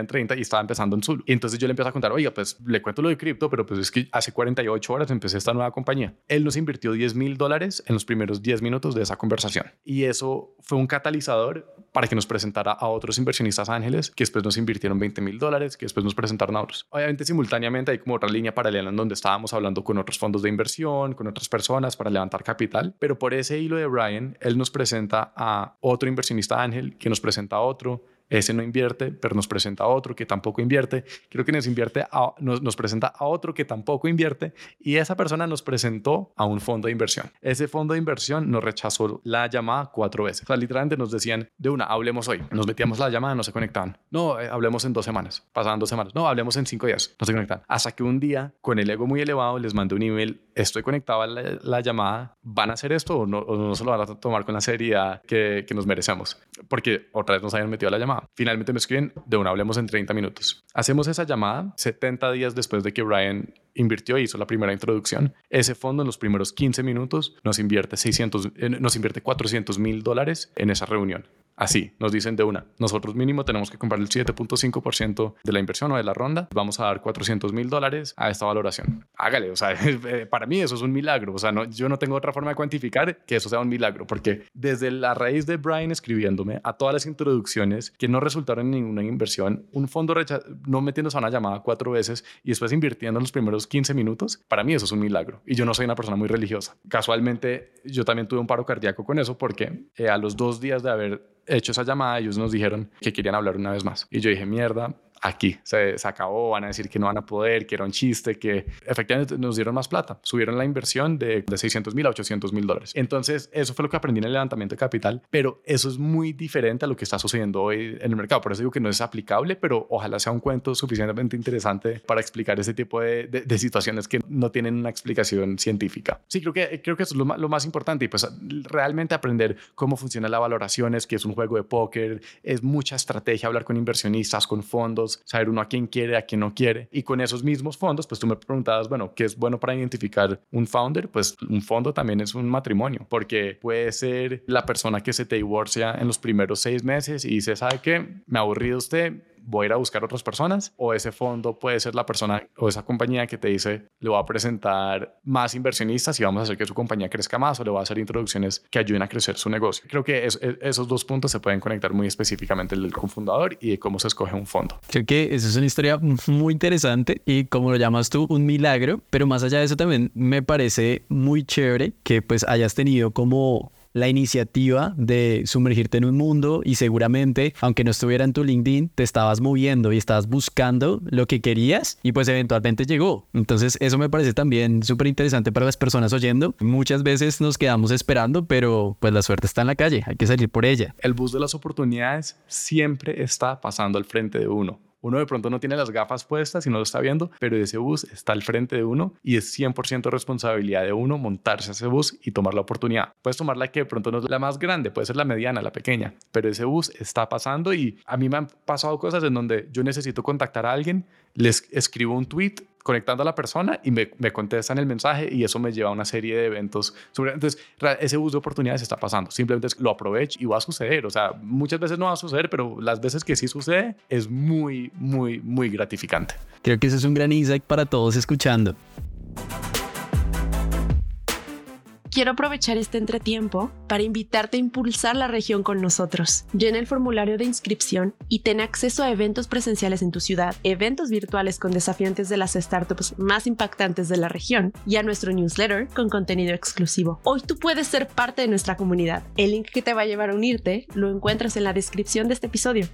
[SPEAKER 1] en 30 y estaba empezando en Zulu. Y entonces yo le empiezo a contar, oiga, pues le cuento lo de cripto, pero pues es que hace 48 horas empecé esta nueva compañía. Él nos invirtió 10 mil dólares en los primeros 10 minutos de esa conversación. Y eso fue un catalizador para que nos presentara a otros inversionistas ángeles que después nos invirtieron 20 mil dólares, que después nos presentaron a otros. Obviamente simultáneamente hay como otra línea paralela en donde estábamos hablando con otros fondos de inversión, con otras personas para levantar capital, pero por ese hilo de Brian, él nos presenta a otro inversionista ángel que nos presenta a otro ese no invierte, pero nos presenta a otro que tampoco invierte, creo que nos, invierte nos, presenta a otro que tampoco invierte y esa persona nos presentó a un fondo de inversión. Ese fondo de inversión nos rechazó la llamada cuatro veces. O sea, literalmente nos decían de una, hablemos hoy. Nos metíamos la llamada, no se conectaban. No, eh, hablemos en dos semanas. Pasaban dos semanas. No, hablemos en cinco días. No se conectan. Hasta que un día, con el ego muy elevado, les mandé un email. Estoy conectado a la, llamada. ¿Van a hacer esto o no, o no se lo van a tomar con la seriedad que, que nos merecemos? Porque otra vez nos habían metido a la llamada. Finalmente me escriben, de una hablemos en 30 minutos. Hacemos esa llamada 70 días después de que Brian invirtió, hizo la primera introducción. Ese fondo en los primeros 15 minutos nos invierte, 600, eh, nos invierte 400 mil dólares en esa reunión. Así, nos dicen de una. Nosotros mínimo tenemos que comprar el 7.5% de la inversión o de la ronda. Vamos a dar 400 mil dólares a esta valoración. Hágale, o sea, eh, para mí eso es un milagro. O sea, no, yo no tengo otra forma de cuantificar que eso sea un milagro, porque desde la raíz de Brian escribiéndome a todas las introducciones que no resultaron en ninguna inversión, un fondo no metiéndose a una llamada cuatro veces y después invirtiendo en los primeros 15 minutos, para mí eso es un milagro. Y yo no soy una persona muy religiosa. Casualmente, yo también tuve un paro cardíaco con eso porque eh, a los dos días de haber hecho esa llamada, ellos nos dijeron que querían hablar una vez más. Y yo dije, mierda, aquí se, acabó, van a decir que no van a poder, que era un chiste, que efectivamente nos dieron más plata, subieron la inversión de, de 600 mil a 800 mil dólares. Entonces, eso fue lo que aprendí en el levantamiento de capital, pero eso es muy diferente a lo que está sucediendo hoy en el mercado. Por eso digo que no es aplicable, pero ojalá sea un cuento suficientemente interesante para explicar ese tipo de, de, situaciones que no tienen una explicación científica. Sí, creo que, creo que eso es lo, lo más importante y pues realmente aprender cómo funciona la valoración, es que es un juego de póker, es mucha estrategia hablar con inversionistas, con fondos, saber uno a quién quiere, a quién no quiere. Y con esos mismos fondos, pues tú me preguntabas, bueno, ¿qué es bueno para identificar un founder? Pues un fondo también es un matrimonio, porque puede ser la persona que se te divorcia en los primeros seis meses y dice, ¿sabe qué? Me aburrido usted, voy a ir a buscar otras personas o ese fondo puede ser la persona o esa compañía que te dice le voy a presentar más inversionistas y vamos a hacer que su compañía crezca más o le voy a hacer introducciones que ayuden a crecer su negocio. Creo que esos dos puntos se pueden conectar muy específicamente el del cofundador y de cómo se escoge un fondo.
[SPEAKER 2] Creo que esa es una historia muy interesante y como lo llamas tú, un milagro, pero más allá de eso también me parece muy chévere que pues hayas tenido como la iniciativa de sumergirte en un mundo y seguramente, aunque no estuviera en tu LinkedIn, te estabas moviendo y estabas buscando lo que querías y pues eventualmente llegó. Entonces eso me parece también súper interesante para las personas oyendo. Muchas veces nos quedamos esperando, pero pues la suerte está en la calle, hay que salir por ella.
[SPEAKER 1] El bus de las oportunidades siempre está pasando al frente de uno. Uno de pronto no tiene las gafas puestas y no lo está viendo, pero ese bus está al frente de uno y es 100% responsabilidad de uno montarse a ese bus y tomar la oportunidad. Puedes tomar la que de pronto no es la más grande, puede ser la mediana, la pequeña, pero ese bus está pasando y a mí me han pasado cosas en donde yo necesito contactar a alguien les escribo un tweet conectando a la persona y me, contestan el mensaje y eso me lleva a una serie de eventos. Entonces, ese uso de oportunidades está pasando. Simplemente lo aprovecho y va a suceder. O sea, muchas veces no va a suceder, pero las veces que sí sucede es muy, muy, muy gratificante.
[SPEAKER 2] Creo que ese es un gran insight para todos escuchando.
[SPEAKER 3] Quiero aprovechar este entretiempo para invitarte a impulsar la región con nosotros. Llena el formulario de inscripción y ten acceso a eventos presenciales en tu ciudad, eventos virtuales con desafiantes de las startups más impactantes de la región y a nuestro newsletter con contenido exclusivo. Hoy tú puedes ser parte de nuestra comunidad. El link que te va a llevar a unirte lo encuentras en la descripción de este episodio.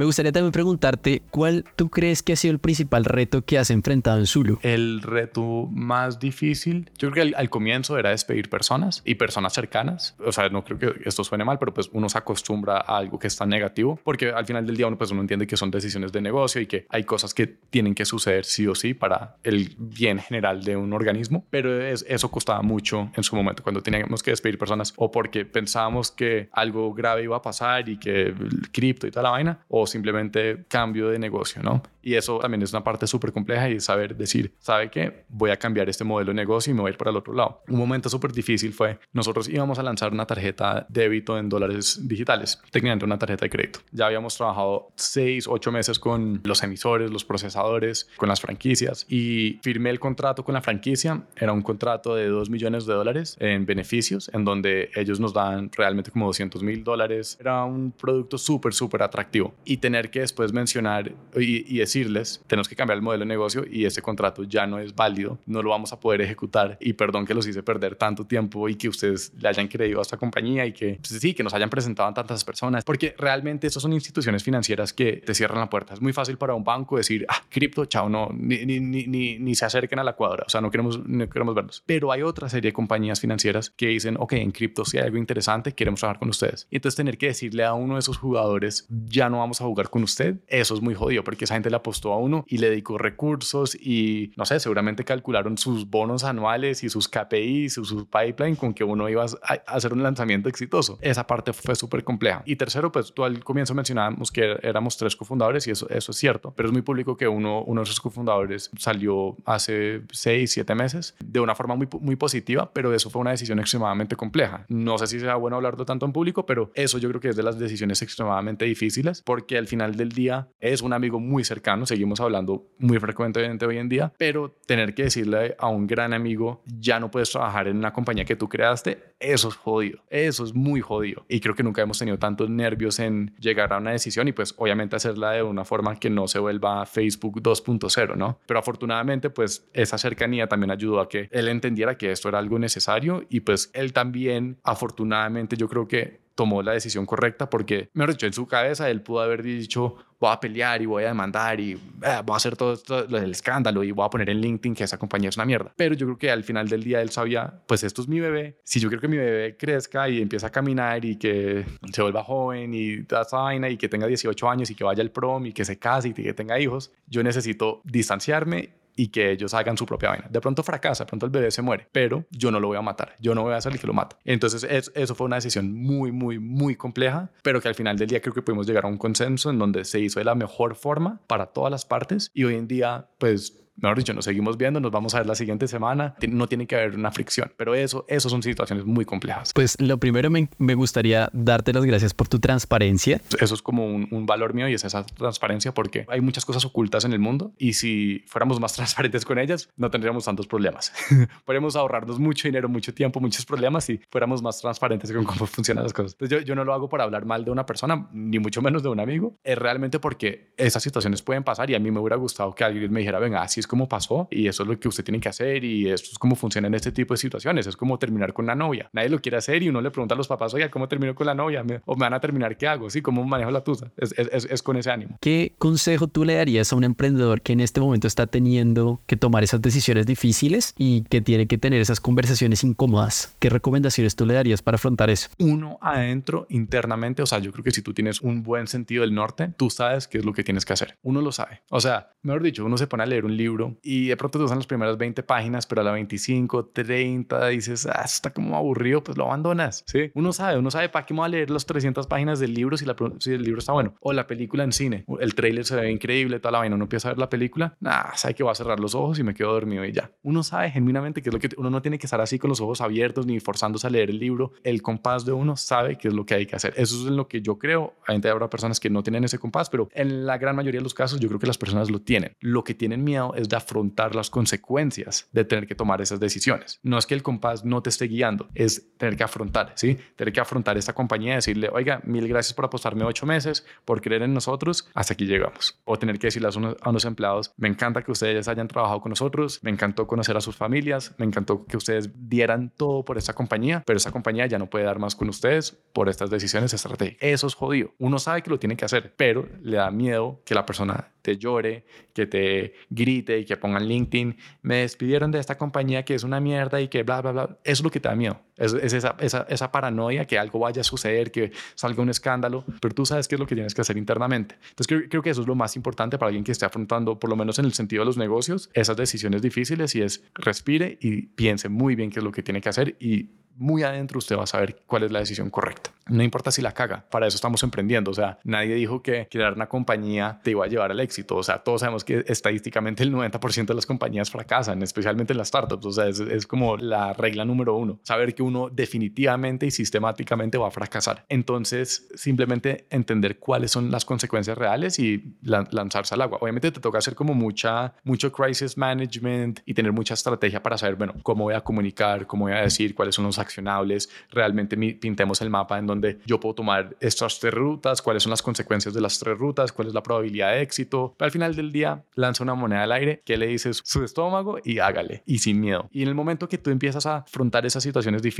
[SPEAKER 2] Me gustaría también preguntarte, ¿cuál tú crees que ha sido el principal reto que has enfrentado en Zulu?
[SPEAKER 1] El reto más difícil, yo creo que al, comienzo era despedir personas y personas cercanas. O sea, no creo que esto suene mal, pero pues uno se acostumbra a algo que es tan negativo, porque al final del día uno pues uno entiende que son decisiones de negocio y que hay cosas que tienen que suceder sí o sí para el bien general de un organismo, pero es, eso costaba mucho en su momento cuando teníamos que despedir personas o porque pensábamos que algo grave iba a pasar y que el cripto y toda la vaina, o simplemente cambio de negocio, ¿no? Y eso también es una parte súper compleja y saber decir, ¿sabe qué? Voy a cambiar este modelo de negocio y me voy a ir para el otro lado. Un momento súper difícil fue, nosotros íbamos a lanzar una tarjeta débito en dólares digitales, técnicamente una tarjeta de crédito. Ya habíamos trabajado seis, ocho meses con los emisores, los procesadores, con las franquicias y firmé el contrato con la franquicia. Era un contrato de 2 millones de dólares en beneficios, en donde ellos nos dan realmente como 200 mil dólares. Era un producto súper, súper atractivo. Y tener que después mencionar y, y decirles, tenemos que cambiar el modelo de negocio y ese contrato ya no es válido, no lo vamos a poder ejecutar y perdón que los hice perder tanto tiempo y que ustedes le hayan creído a esta compañía y que pues sí, que nos hayan presentado a tantas personas, porque realmente estas son instituciones financieras que te cierran la puerta. Es muy fácil para un banco decir, ah, cripto, chao, no, ni, ni, ni, ni, se acerquen a la cuadra, o sea, no queremos, no queremos verlos. Pero hay otra serie de compañías financieras que dicen, ok, en cripto si hay algo interesante, queremos trabajar con ustedes. Y entonces tener que decirle a uno de esos jugadores, ya no vamos a jugar con usted, eso es muy jodido porque esa gente le apostó a uno y le dedicó recursos y no sé, seguramente calcularon sus bonos anuales y sus KPIs, sus, sus pipeline con que uno iba a, hacer un lanzamiento exitoso. Esa parte fue súper compleja. Y tercero, pues tú al comienzo mencionábamos que éramos tres cofundadores y eso, eso es cierto, pero es muy público que uno, uno de esos cofundadores salió hace seis, siete meses de una forma muy, muy positiva, pero eso fue una decisión extremadamente compleja. No sé si sea bueno hablarlo tanto en público, pero eso yo creo que es de las decisiones extremadamente difíciles porque al final del día es un amigo muy cercano, seguimos hablando muy frecuentemente hoy en día, pero tener que decirle a un gran amigo, ya no puedes trabajar en una compañía que tú creaste, eso es jodido, eso es muy jodido. Y creo que nunca hemos tenido tantos nervios en llegar a una decisión y pues obviamente hacerla de una forma que no se vuelva Facebook 2.0, ¿no? Pero afortunadamente pues esa cercanía también ayudó a que él entendiera que esto era algo necesario y pues él también afortunadamente yo creo que tomó la decisión correcta porque, mejor dicho, en su cabeza él pudo haber dicho, voy a pelear y voy a demandar y eh, voy a hacer todo esto, el escándalo y voy a poner en LinkedIn que esa compañía es una mierda. Pero yo creo que al final del día él sabía, pues esto es mi bebé. Si yo quiero que mi bebé crezca y empiece a caminar y que se vuelva joven y toda esa vaina y que tenga 18 años y que vaya al prom y que se case y que tenga hijos, yo necesito distanciarme y que ellos hagan su propia vaina. De pronto fracasa, de pronto el bebé se muere, pero yo no lo voy a matar, yo no voy a hacer el que lo mata. Entonces eso fue una decisión muy, muy, muy compleja, pero que al final del día creo que pudimos llegar a un consenso en donde se hizo de la mejor forma para todas las partes y hoy en día pues mejor dicho, nos seguimos viendo, nos vamos a ver la siguiente semana, no tiene que haber una fricción, pero eso, eso son situaciones muy complejas.
[SPEAKER 2] Pues lo primero me, me gustaría darte las gracias por tu transparencia.
[SPEAKER 1] Eso es como un, un, valor mío y es esa transparencia porque hay muchas cosas ocultas en el mundo y si fuéramos más transparentes con ellas, no tendríamos tantos problemas. Podríamos ahorrarnos mucho dinero, mucho tiempo, muchos problemas si fuéramos más transparentes con cómo funcionan las cosas. Entonces yo, yo no lo hago por hablar mal de una persona, ni mucho menos de un amigo, es realmente porque esas situaciones pueden pasar y a mí me hubiera gustado que alguien me dijera, venga, así es como pasó y eso es lo que usted tiene que hacer y esto es cómo funciona en este tipo de situaciones. Es como terminar con una novia. Nadie lo quiere hacer y uno le pregunta a los papás, oye, ¿cómo termino con la novia? ¿O me van a terminar? ¿Qué hago? Sí, ¿cómo manejo la tusa? Es, es, es, con ese ánimo.
[SPEAKER 2] ¿Qué consejo tú le darías a un emprendedor que en este momento está teniendo que tomar esas decisiones difíciles y que tiene que tener esas conversaciones incómodas? ¿Qué recomendaciones tú le darías para afrontar eso?
[SPEAKER 1] Uno adentro, internamente, o sea, yo creo que si tú tienes un buen sentido del norte, tú sabes qué es lo que tienes que hacer. Uno lo sabe. O sea, mejor dicho, uno se pone a leer un libro libro y de pronto te usan las primeras 20 páginas, pero a la 25, 30 dices, ah, está como aburrido, pues lo abandonas. Sí, uno sabe, uno sabe para qué me va a leer las 300 páginas del libro si, la, si el libro está bueno. O la película en cine, el trailer se ve increíble, toda la vaina, uno empieza a ver la película, nada, sabe que va a cerrar los ojos y me quedo dormido y ya. Uno sabe genuinamente que es lo que uno no tiene que estar así con los ojos abiertos ni forzándose a leer el libro. El compás de uno sabe qué es lo que hay que hacer. Eso es en lo que yo creo. Hay habrá personas que no tienen ese compás, pero en la gran mayoría de los casos yo creo que las personas lo tienen. Lo que tienen miedo es de afrontar las consecuencias de tener que tomar esas decisiones. No es que el compás no te esté guiando, es tener que afrontar, ¿sí? Tener que afrontar esta compañía y decirle, oiga, mil gracias por apostarme ocho meses, por creer en nosotros, hasta aquí llegamos. O tener que decirle a unos, a unos empleados, me encanta que ustedes hayan trabajado con nosotros, me encantó conocer a sus familias, me encantó que ustedes dieran todo por esa compañía, pero esa compañía ya no puede dar más con ustedes por estas decisiones estratégicas. Eso es jodido. Uno sabe que lo tiene que hacer, pero le da miedo que la persona te llore, que te grite y que pongan LinkedIn, me despidieron de esta compañía que es una mierda y que bla, bla, bla. Eso es lo que te da miedo. Es, esa, paranoia que algo vaya a suceder, que salga un escándalo, pero tú sabes qué es lo que tienes que hacer internamente. Entonces creo, que eso es lo más importante para alguien que esté afrontando, por lo menos en el sentido de los negocios, esas decisiones difíciles y es respire y piense muy bien qué es lo que tiene que hacer y muy adentro usted va a saber cuál es la decisión correcta. No importa si la caga, para eso estamos emprendiendo. O sea, nadie dijo que crear una compañía te iba a llevar al éxito. O sea, todos sabemos que estadísticamente el 90% de las compañías fracasan, especialmente en las startups. O sea, es, es, como la regla número uno, saber que uno definitivamente y sistemáticamente va a fracasar. Entonces, simplemente entender cuáles son las consecuencias reales y lanzarse al agua. Obviamente te toca hacer como mucha, mucho crisis management y tener mucha estrategia para saber, bueno, cómo voy a comunicar, cómo voy a decir, cuáles son los accionables, realmente pintemos el mapa en donde yo puedo tomar estas tres rutas, cuáles son las consecuencias de las tres rutas, cuál es la probabilidad de éxito. Pero al final del día, lanza una moneda al aire, que le dices su estómago y hágale, y sin miedo. Y en el momento que tú empiezas a afrontar esas situaciones difíciles,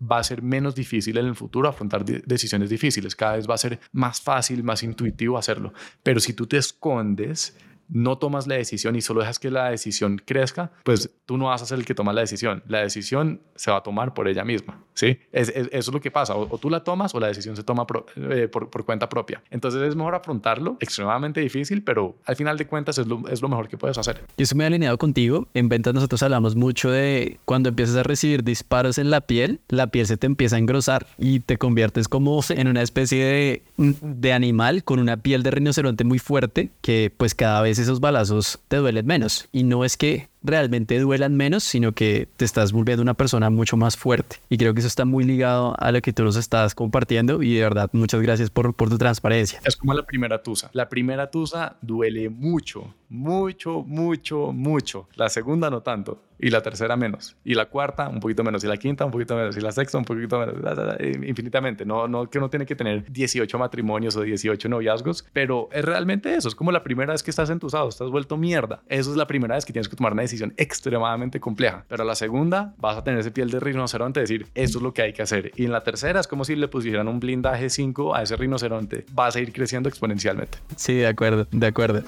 [SPEAKER 1] va a ser menos difícil en el futuro afrontar decisiones difíciles. Cada vez va a ser más fácil, más intuitivo hacerlo. Pero si tú te escondes, no tomas la decisión y solo dejas que la decisión crezca, pues tú no vas a ser el que toma la decisión. La decisión se va a tomar por ella misma. ¿sí? Es, eso es lo que pasa. O, tú la tomas o la decisión se toma eh, por, por, cuenta propia. Entonces es mejor afrontarlo, extremadamente difícil, pero al final de cuentas es lo, es lo mejor que puedes hacer.
[SPEAKER 2] Yo estoy muy alineado contigo. En ventas nosotros hablamos mucho de cuando empiezas a recibir disparos en la piel, la piel se te empieza a engrosar y te conviertes como en una especie de, de animal con una piel de rinoceronte muy fuerte que pues cada vez esos balazos te duelen menos. Y no es que realmente duelan menos, sino que te estás volviendo una persona mucho más fuerte. Y creo que eso está muy ligado a lo que tú nos estás compartiendo y de verdad muchas gracias por, tu transparencia.
[SPEAKER 1] Es como la primera tusa. La primera tusa duele mucho, mucho, mucho, mucho. La segunda no tanto y la tercera menos, y la cuarta un poquito menos, y la quinta un poquito menos, y la sexta un poquito menos, infinitamente. No, no que uno tiene que tener 18 matrimonios o 18 noviazgos, pero es realmente eso. Es como la primera vez que estás entusado, estás vuelto mierda. Eso es la primera vez que tienes que tomar una decisión extremadamente compleja. Pero la segunda vas a tener ese piel de rinoceronte, decir, esto es lo que hay que hacer. Y en la tercera es como si le pusieran un blindaje 5 a ese rinoceronte. Vas a ir creciendo exponencialmente.
[SPEAKER 2] Sí, de acuerdo, de acuerdo.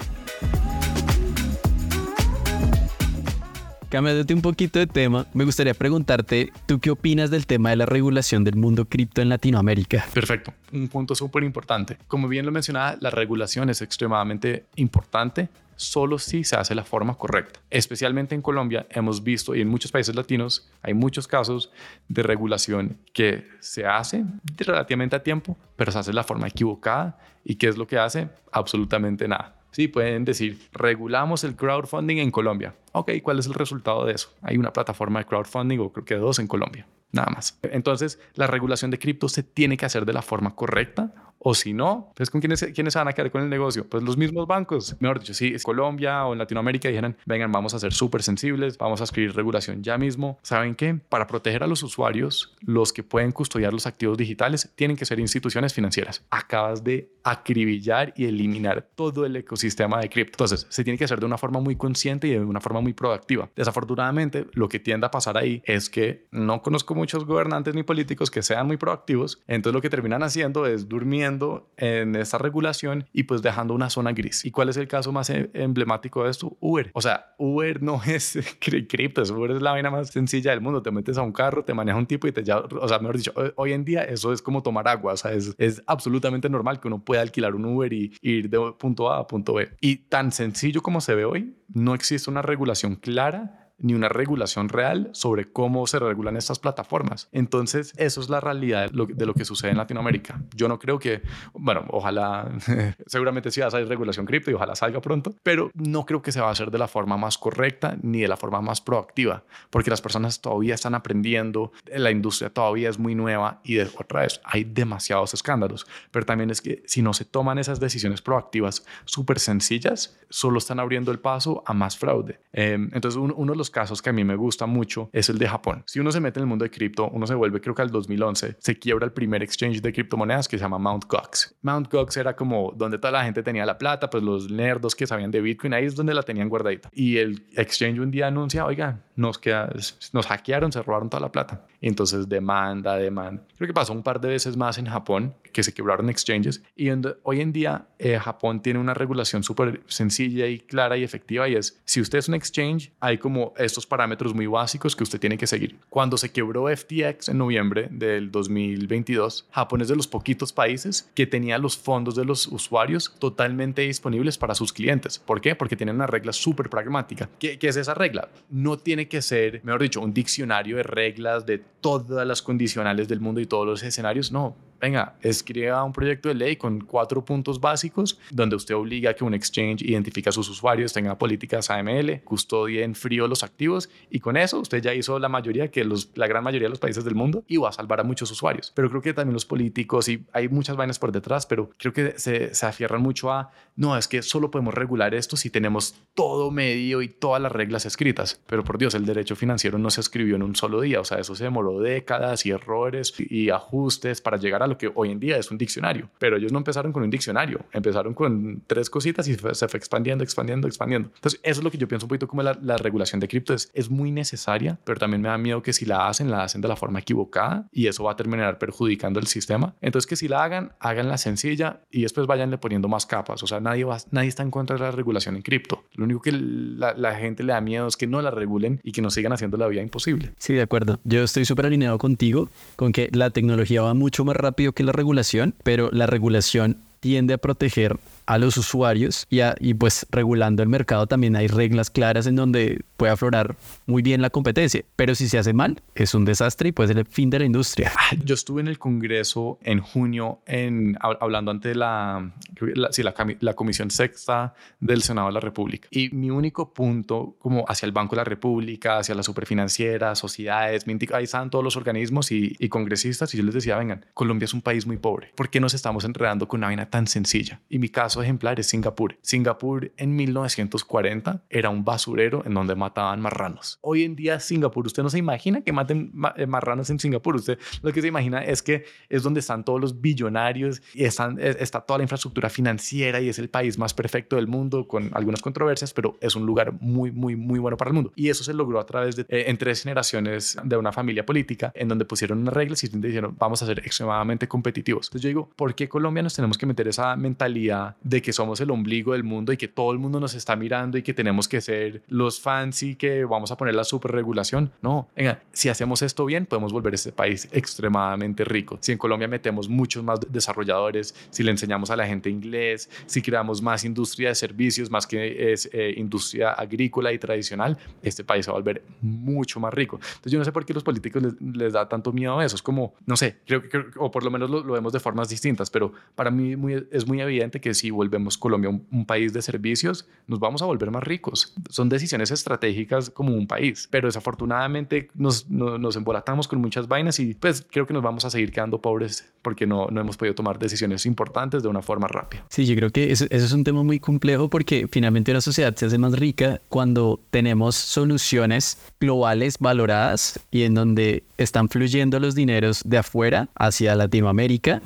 [SPEAKER 2] Cambiándote un poquito de tema, me gustaría preguntarte, ¿tú qué opinas del tema de la regulación del mundo cripto en Latinoamérica?
[SPEAKER 1] Perfecto, un punto súper importante. Como bien lo mencionaba, la regulación es extremadamente importante solo si se hace la forma correcta. Especialmente en Colombia hemos visto y en muchos países latinos hay muchos casos de regulación que se hace relativamente a tiempo, pero se hace de la forma equivocada. ¿Y qué es lo que hace? Absolutamente nada. Sí, pueden decir, regulamos el crowdfunding en Colombia. Ok, ¿cuál es el resultado de eso? Hay una plataforma de crowdfunding o creo que dos en Colombia, nada más. Entonces, la regulación de cripto se tiene que hacer de la forma correcta o si no, pues con quiénes, quiénes van a quedar con el negocio? Pues los mismos bancos. Mejor dicho, si Colombia o en Latinoamérica dijeran, vengan, vamos a ser súper sensibles, vamos a escribir regulación ya mismo. ¿Saben qué? Para proteger a los usuarios, los que pueden custodiar los activos digitales tienen que ser instituciones financieras. Acabas de acribillar y eliminar todo el ecosistema de cripto. Entonces, se tiene que hacer de una forma muy consciente y de una forma muy proactiva. Desafortunadamente, lo que tiende a pasar ahí es que no conozco muchos gobernantes ni políticos que sean muy proactivos. Entonces, lo que terminan haciendo es durmiendo en esta regulación y pues dejando una zona gris. ¿Y cuál es el caso más e, emblemático de esto? Uber. O sea, Uber no es cripto, Uber es la vaina más sencilla del mundo. Te metes a un carro, te maneja un tipo y te ya, o sea, mejor dicho, hoy en día eso es como tomar agua, o sea, es, es absolutamente normal que uno pueda alquilar un Uber y ir de punto A a punto B. Y tan sencillo como se ve hoy, no existe una regulación clara ni una regulación real sobre cómo se regulan estas plataformas. Entonces, eso es la realidad de lo, que sucede en Latinoamérica. Yo no creo que, bueno, ojalá, seguramente sí va a salir regulación cripto y ojalá salga pronto, pero no creo que se va a hacer de la forma más correcta ni de la forma más proactiva, porque las personas todavía están aprendiendo, la industria todavía es muy nueva y de otra vez hay demasiados escándalos, pero también es que si no se toman esas decisiones proactivas súper sencillas, solo están abriendo el paso a más fraude. Em, entonces, uno de los casos que a mí me gusta mucho es el de Japón. Si uno se mete en el mundo de cripto, uno se vuelve, creo que al 2011, se quiebra el primer exchange de criptomonedas que se llama Mt. Gox. Mt. Gox era como donde toda la gente tenía la plata, pues los nerdos que sabían de Bitcoin, ahí es donde la tenían guardadita. Y el exchange un día anuncia, oiga, nos, queda, nos hackearon, se robaron toda la plata. Y entonces demanda, demanda. Creo que pasó un par de veces más en Japón, que se quebraron exchanges. Y hoy en día eh, Japón tiene una regulación súper sencilla y clara y efectiva y es, si usted es un exchange, hay como estos parámetros muy básicos que usted tiene que seguir. Cuando se quebró FTX en noviembre del 2022, Japón es de los poquitos países que tenía los fondos de los usuarios totalmente disponibles para sus clientes. ¿Por qué? Porque tienen una regla súper pragmática. ¿Qué, ¿Qué es esa regla? No tiene que ser, mejor dicho, un diccionario de reglas de todas las condicionales del mundo y todos los escenarios. No, venga, escriba un proyecto de ley con cuatro puntos básicos donde usted obliga a que un exchange identifique a sus usuarios, tenga políticas AML, custodie en frío los activos y con eso usted ya hizo la mayoría, que los, la gran mayoría de los países del mundo y va a salvar a muchos usuarios. Pero creo que también los políticos y hay muchas vainas por detrás, pero creo que se, se afierran mucho a, no, es que solo podemos regular esto si tenemos todo medio y todas las reglas escritas. Pero por Dios, el derecho financiero no se escribió en un solo día, o sea, eso se demoró décadas y errores y ajustes para llegar a lo que hoy en día es un diccionario. Pero ellos no empezaron con un diccionario, empezaron con tres cositas y se fue expandiendo, expandiendo, expandiendo. Entonces, eso es lo que yo pienso un poquito como la, la regulación de cripto es, es muy necesaria, pero también me da miedo que si la hacen, la hacen de la forma equivocada y eso va a terminar perjudicando el sistema. Entonces, que si la hagan, háganla sencilla y después vayanle poniendo más capas. O sea, nadie, va, nadie está en contra de la regulación en cripto. Lo único que la, la gente le da miedo es que no la regulen y que nos sigan haciendo la vida imposible.
[SPEAKER 2] Sí, de acuerdo. Yo estoy súper alineado contigo con que la tecnología va mucho más rápido que la regulación, pero la regulación tiende a proteger a los usuarios y, y pues regulando el mercado también hay reglas claras en donde puede aflorar muy bien la competencia, pero si se hace mal es un desastre y puede ser el fin de la industria.
[SPEAKER 1] Ah, yo estuve en el Congreso en junio en, hablando ante la, la, la, la Comisión Sexta del Senado de la República y mi único punto como hacia el Banco de la República, hacia la superfinanciera, sociedades, ahí están todos los organismos y, y congresistas y yo les decía, vengan, Colombia es un país muy pobre, ¿por qué nos estamos enredando con una vaina tan sencilla? Y mi caso ejemplar es Singapur. Singapur en 1940 era un basurero en donde mataban marranos. Hoy en día Singapur, usted no se imagina que maten eh, marranos en Singapur. Usted lo que se imagina es que es donde están todos los billonarios y están, eh, está toda la infraestructura financiera y es el país más perfecto del mundo con algunas controversias, pero es un lugar muy, muy, muy bueno para el mundo. Y eso se logró a través de eh, en tres generaciones de una familia política en donde pusieron unas reglas y dijeron vamos a ser extremadamente competitivos. Entonces yo digo, ¿por qué Colombia nos tenemos que meter esa mentalidad de que somos el ombligo del mundo y que todo el mundo nos está mirando y que tenemos que ser los fancy que vamos a poner la super regulación. No, venga, si hacemos esto bien, podemos volver este país extremadamente rico. Si en Colombia metemos muchos más desarrolladores, si le enseñamos a la gente inglés, si creamos más industria de servicios, más que es eh, industria agrícola y tradicional, este país va a volver mucho más rico. Entonces yo no sé por qué los políticos les, da tanto miedo a eso. Es como, no sé, creo que, o por lo menos lo, vemos de formas distintas, pero para mí muy, es muy evidente que si volvemos Colombia un, país de servicios, nos vamos a volver más ricos. Son decisiones estratégicas como un país, pero desafortunadamente nos, nos, embolatamos con muchas vainas y pues creo que nos vamos a seguir quedando pobres porque no, no hemos podido tomar decisiones importantes de una forma rápida.
[SPEAKER 2] Sí, yo creo que eso, eso es un tema muy complejo porque finalmente una sociedad se hace más rica cuando tenemos soluciones globales valoradas y en donde están fluyendo los dineros de afuera hacia Latinoamérica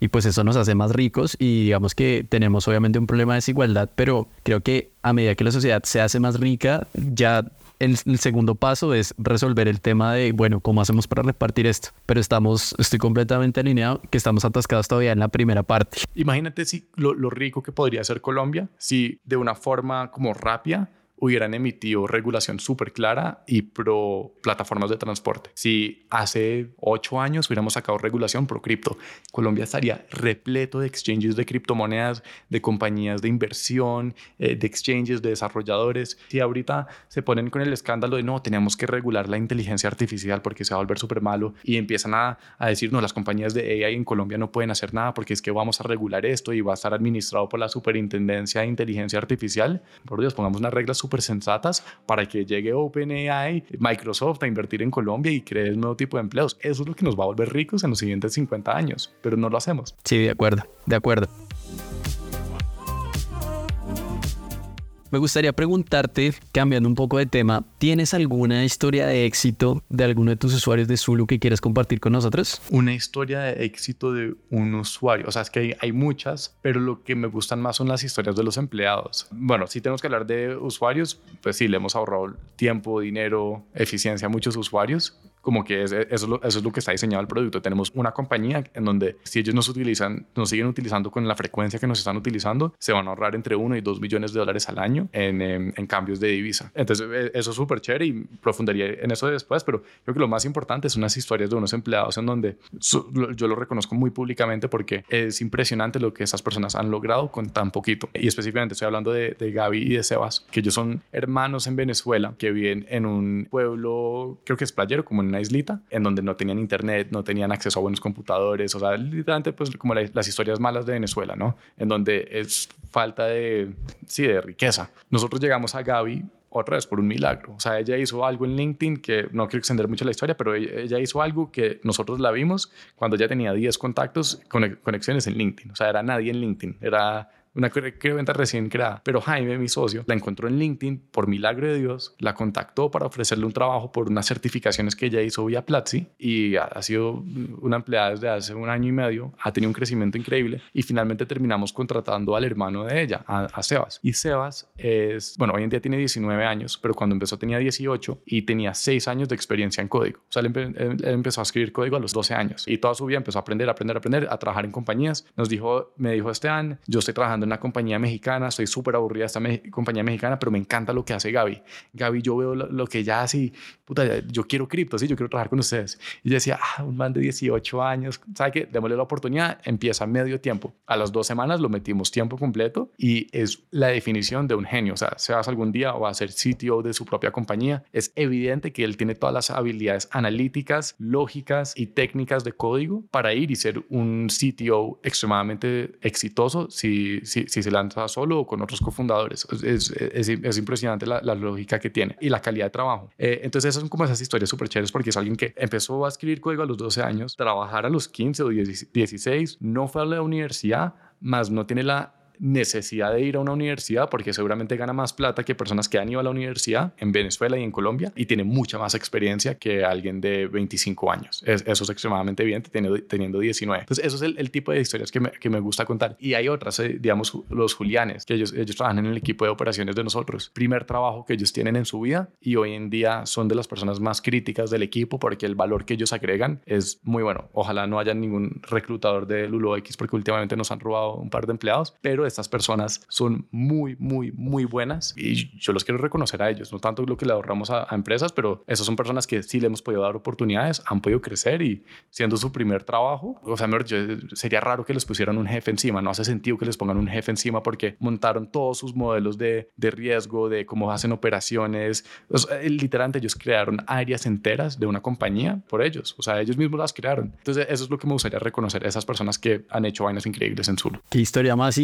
[SPEAKER 2] y pues eso nos hace más ricos y digamos que tenemos obviamente un problema de desigualdad, pero creo que a medida que la sociedad se hace más rica, ya el, segundo paso es resolver el tema de, bueno, ¿cómo hacemos para repartir esto? Pero estamos, estoy completamente alineado que estamos atascados todavía en la primera parte.
[SPEAKER 1] Imagínate si lo, lo rico que podría ser Colombia si de una forma como rápida hubieran emitido regulación súper clara y pro plataformas de transporte. Si hace ocho años hubiéramos sacado regulación pro cripto, Colombia estaría repleto de exchanges de criptomonedas, de compañías de inversión, eh, de exchanges, de desarrolladores. Si ahorita se ponen con el escándalo de no, tenemos que regular la inteligencia artificial porque se va a volver súper malo y empiezan a, a decir, no, las compañías de AI en Colombia no pueden hacer nada porque es que vamos a regular esto y va a estar administrado por la Superintendencia de Inteligencia Artificial. Por Dios, pongamos unas reglas súper sensatas para que llegue OpenAI, Microsoft a invertir en Colombia y cree un nuevo tipo de empleos. Eso es lo que nos va a volver ricos en los siguientes 50 años, pero no lo hacemos.
[SPEAKER 2] Sí, de acuerdo, de acuerdo. Me gustaría preguntarte, cambiando un poco de tema, ¿tienes alguna historia de éxito de alguno de tus usuarios de Zulu que quieras compartir con nosotros?
[SPEAKER 1] Una historia de éxito de un usuario. O sea, es que hay, muchas, pero lo que me gustan más son las historias de los empleados. Bueno, si tenemos que hablar de usuarios, pues sí, le hemos ahorrado tiempo, dinero, eficiencia a muchos usuarios como que eso, es lo, eso, es lo, que está diseñado el producto. Tenemos una compañía en donde si ellos nos utilizan, nos siguen utilizando con la frecuencia que nos están utilizando, se van a ahorrar entre 1 y 2 millones de dólares al año en, em, en, cambios de divisa. Entonces, e, eso es súper chévere y profundaría en eso después, pero creo que lo más importante son unas historias de unos empleados en donde yo lo reconozco muy públicamente porque es impresionante lo que esas personas han logrado con tan poquito. Y específicamente estoy hablando de, de Gaby y de Sebas, que ellos son hermanos en Venezuela que viven en un pueblo, creo que es playero, como en una islita en donde no tenían internet, no tenían acceso a buenos computadores, o sea, literalmente pues como las historias malas de Venezuela, ¿no? En donde es falta de, sí, de riqueza. Nosotros llegamos a Gaby otra vez por un milagro. O sea, ella hizo algo en LinkedIn que no quiero extender mucho la historia, pero ella, hizo algo que nosotros la vimos cuando ya tenía 10 contactos, conexiones en LinkedIn. O sea, era nadie en LinkedIn, era una venta recién creada. Pero Jaime, mi socio, la encontró en LinkedIn por milagro de Dios, la contactó para ofrecerle un trabajo por unas certificaciones que ella hizo vía Platzi y ha, sido una empleada desde hace un año y medio, ha tenido un crecimiento increíble y finalmente terminamos contratando al hermano de ella, a, Sebas. Y Sebas es, bueno, hoy en día tiene 19 años, pero cuando empezó tenía 18 y tenía 6 años de experiencia en código. O sea, él, empezó a escribir código a los 12 años y toda su vida empezó a aprender, aprender, aprender, a trabajar en compañías. Nos dijo, me dijo Esteban, yo estoy trabajando una compañía mexicana, estoy súper aburrida esta compañía mexicana, pero me encanta lo que hace Gaby. Gaby, yo veo lo, que ella hace y, puta, yo quiero cripto, sí, yo quiero trabajar con ustedes. Y yo decía, ah, un man de 18 años, ¿sabe qué? Démosle la oportunidad, empieza medio tiempo. A las dos semanas lo metimos tiempo completo y es la definición de un genio. O sea, se hace algún día o a ser CTO de su propia compañía, es evidente que él tiene todas las habilidades analíticas, lógicas y técnicas de código para ir y ser un CTO extremadamente exitoso si, si si se lanza solo o con otros cofundadores. Es, es, es impresionante la, la, lógica que tiene y la calidad de trabajo. Eh, entonces, esas son como esas historias súper chéveres porque es alguien que empezó a escribir código a los 12 años, trabajar a los 15 o 16, no fue a la universidad, más no tiene la necesidad de ir a una universidad porque seguramente gana más plata que personas que han ido a la universidad en Venezuela y en Colombia y tiene mucha más experiencia que alguien de 25 años. eso es extremadamente bien teniendo, teniendo 19. Entonces, eso es el, tipo de historias que me, que me, gusta contar. Y hay otras, eh, digamos, los Julianes, que ellos, ellos trabajan en el equipo de operaciones de nosotros. Primer trabajo que ellos tienen en su vida y hoy en día son de las personas más críticas del equipo porque el valor que ellos agregan es muy bueno. Ojalá no haya ningún reclutador de Lulo X porque últimamente nos han robado un par de empleados, pero estas personas son muy, muy, muy buenas y yo los quiero reconocer a ellos, no tanto lo que le ahorramos a, empresas, pero esas son personas que sí le hemos podido dar oportunidades, han podido crecer y siendo su primer trabajo, o sea, sería raro que les pusieran un jefe encima, no hace sentido que les pongan un jefe encima porque montaron todos sus modelos de, de riesgo, de cómo hacen operaciones, literalmente ellos crearon áreas enteras de una compañía por ellos, o sea, ellos mismos las crearon. Entonces, eso es lo que me gustaría reconocer, esas personas que han hecho vainas increíbles en Zulu.
[SPEAKER 2] Qué historia más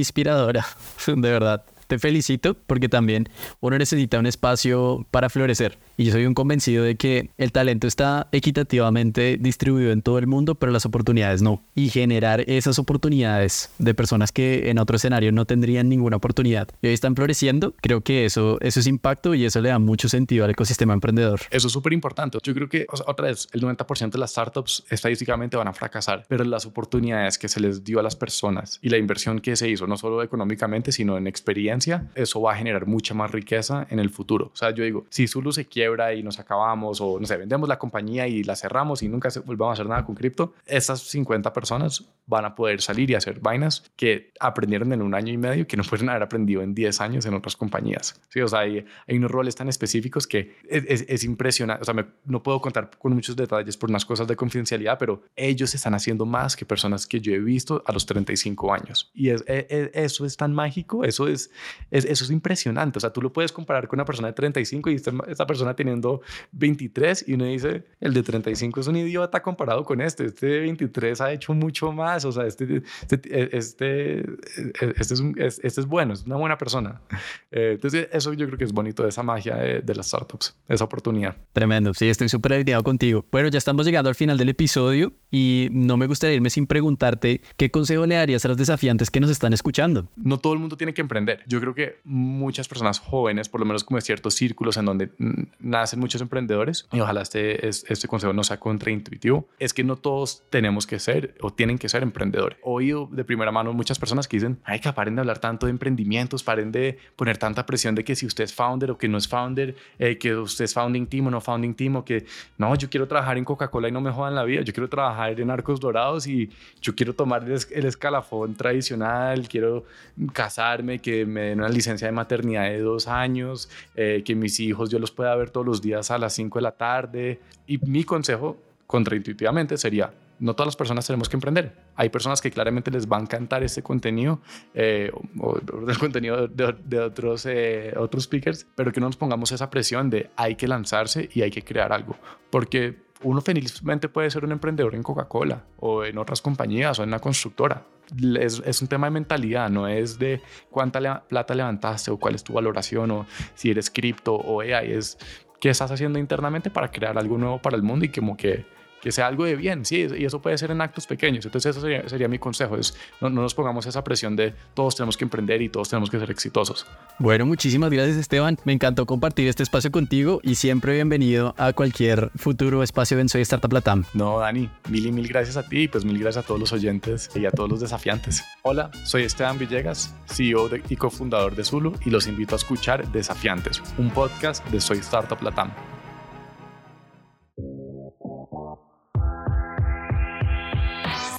[SPEAKER 2] de verdad te felicito porque también uno necesita un espacio para florecer. Y yo soy un convencido de que el talento está equitativamente distribuido en todo el mundo, pero las oportunidades no. Y generar esas oportunidades de personas que en otro escenario no tendrían ninguna oportunidad y hoy están floreciendo, creo que eso, eso es impacto y eso le da mucho sentido al ecosistema emprendedor.
[SPEAKER 1] Eso es súper importante. Yo creo que, otra vez, el 90% de las startups estadísticamente van a fracasar, pero las oportunidades que se les dio a las personas y la inversión que se hizo, no solo económicamente, sino en experiencia, eso va a generar mucha más riqueza en el futuro. O sea, yo digo, si Zulu se quiebra y nos acabamos o no sé, vendemos la compañía y la cerramos y nunca se volvamos a hacer nada con cripto, esas 50 personas van a poder salir y hacer vainas que aprendieron en un año y medio que no pueden haber aprendido en 10 años en otras compañías. Sí, o sea, hay, hay unos roles tan específicos que es, es, impresionante. O sea, no puedo contar con muchos detalles por unas cosas de confidencialidad, pero ellos están haciendo más que personas que yo he visto a los 35 años. Y es, e, e, eso es tan mágico, eso es, eso es impresionante. O sea, tú lo puedes comparar con una persona de 35 y esta, esta persona teniendo 23 y uno dice, el de 35 es un idiota comparado con este. Este de 23 ha hecho mucho más. O sea, este, este, este, este, es, un, este es bueno, es una buena persona. Eh, entonces, eso yo creo que es bonito de esa magia de, de las startups, esa oportunidad.
[SPEAKER 2] Tremendo, sí, estoy súper alineado contigo. Bueno, ya estamos llegando al final del episodio y no me gustaría irme sin preguntarte qué consejo le darías a los desafiantes que nos están escuchando.
[SPEAKER 1] No todo el mundo tiene que emprender. Yo creo que muchas personas jóvenes, por lo menos como de ciertos círculos en donde nacen muchos emprendedores, y ojalá este, este consejo no sea contraintuitivo, es que no todos tenemos que ser o tienen que ser emprendedores. He oído de primera mano muchas personas que dicen, ay, que paren de hablar tanto de emprendimientos, paren de poner tanta presión de que si usted es founder o que no es founder, eh, que usted es founding team o no founding team, o que no, yo quiero trabajar en Coca-Cola y no me jodan la vida, yo quiero trabajar en Arcos Dorados y yo quiero tomar el escalafón tradicional, quiero casarme, que me den una licencia de maternidad de dos años, eh, que mis hijos yo los pueda ver todos los días a las 5 de la tarde. Y mi consejo, contraintuitivamente, sería, no todas las personas tenemos que emprender. Hay personas que claramente les va a encantar este contenido eh, o, el contenido de, otros, eh, otros speakers, pero que no nos pongamos esa presión de hay que lanzarse y hay que crear algo. Porque uno felizmente puede ser un emprendedor en Coca-Cola o en otras compañías o en una constructora. Es, un tema de mentalidad, no es de cuánta plata levantaste o cuál es tu valoración o si eres cripto o AI, es qué estás haciendo internamente para crear algo nuevo para el mundo y como que que sea algo de bien, sí, y eso puede ser en actos pequeños. Entonces, eso sería, mi consejo, es no, no, nos pongamos esa presión de todos tenemos que emprender y todos tenemos que ser exitosos.
[SPEAKER 2] Bueno, muchísimas gracias Esteban, me encantó compartir este espacio contigo y siempre bienvenido a cualquier futuro espacio en Soy Startup Latam.
[SPEAKER 1] No, Dani, mil y mil gracias a ti y pues mil gracias a todos los oyentes y a todos los desafiantes. Hola, soy Esteban Villegas, CEO y cofundador de Zulu y los invito a escuchar Desafiantes, un podcast de Soy Startup Latam.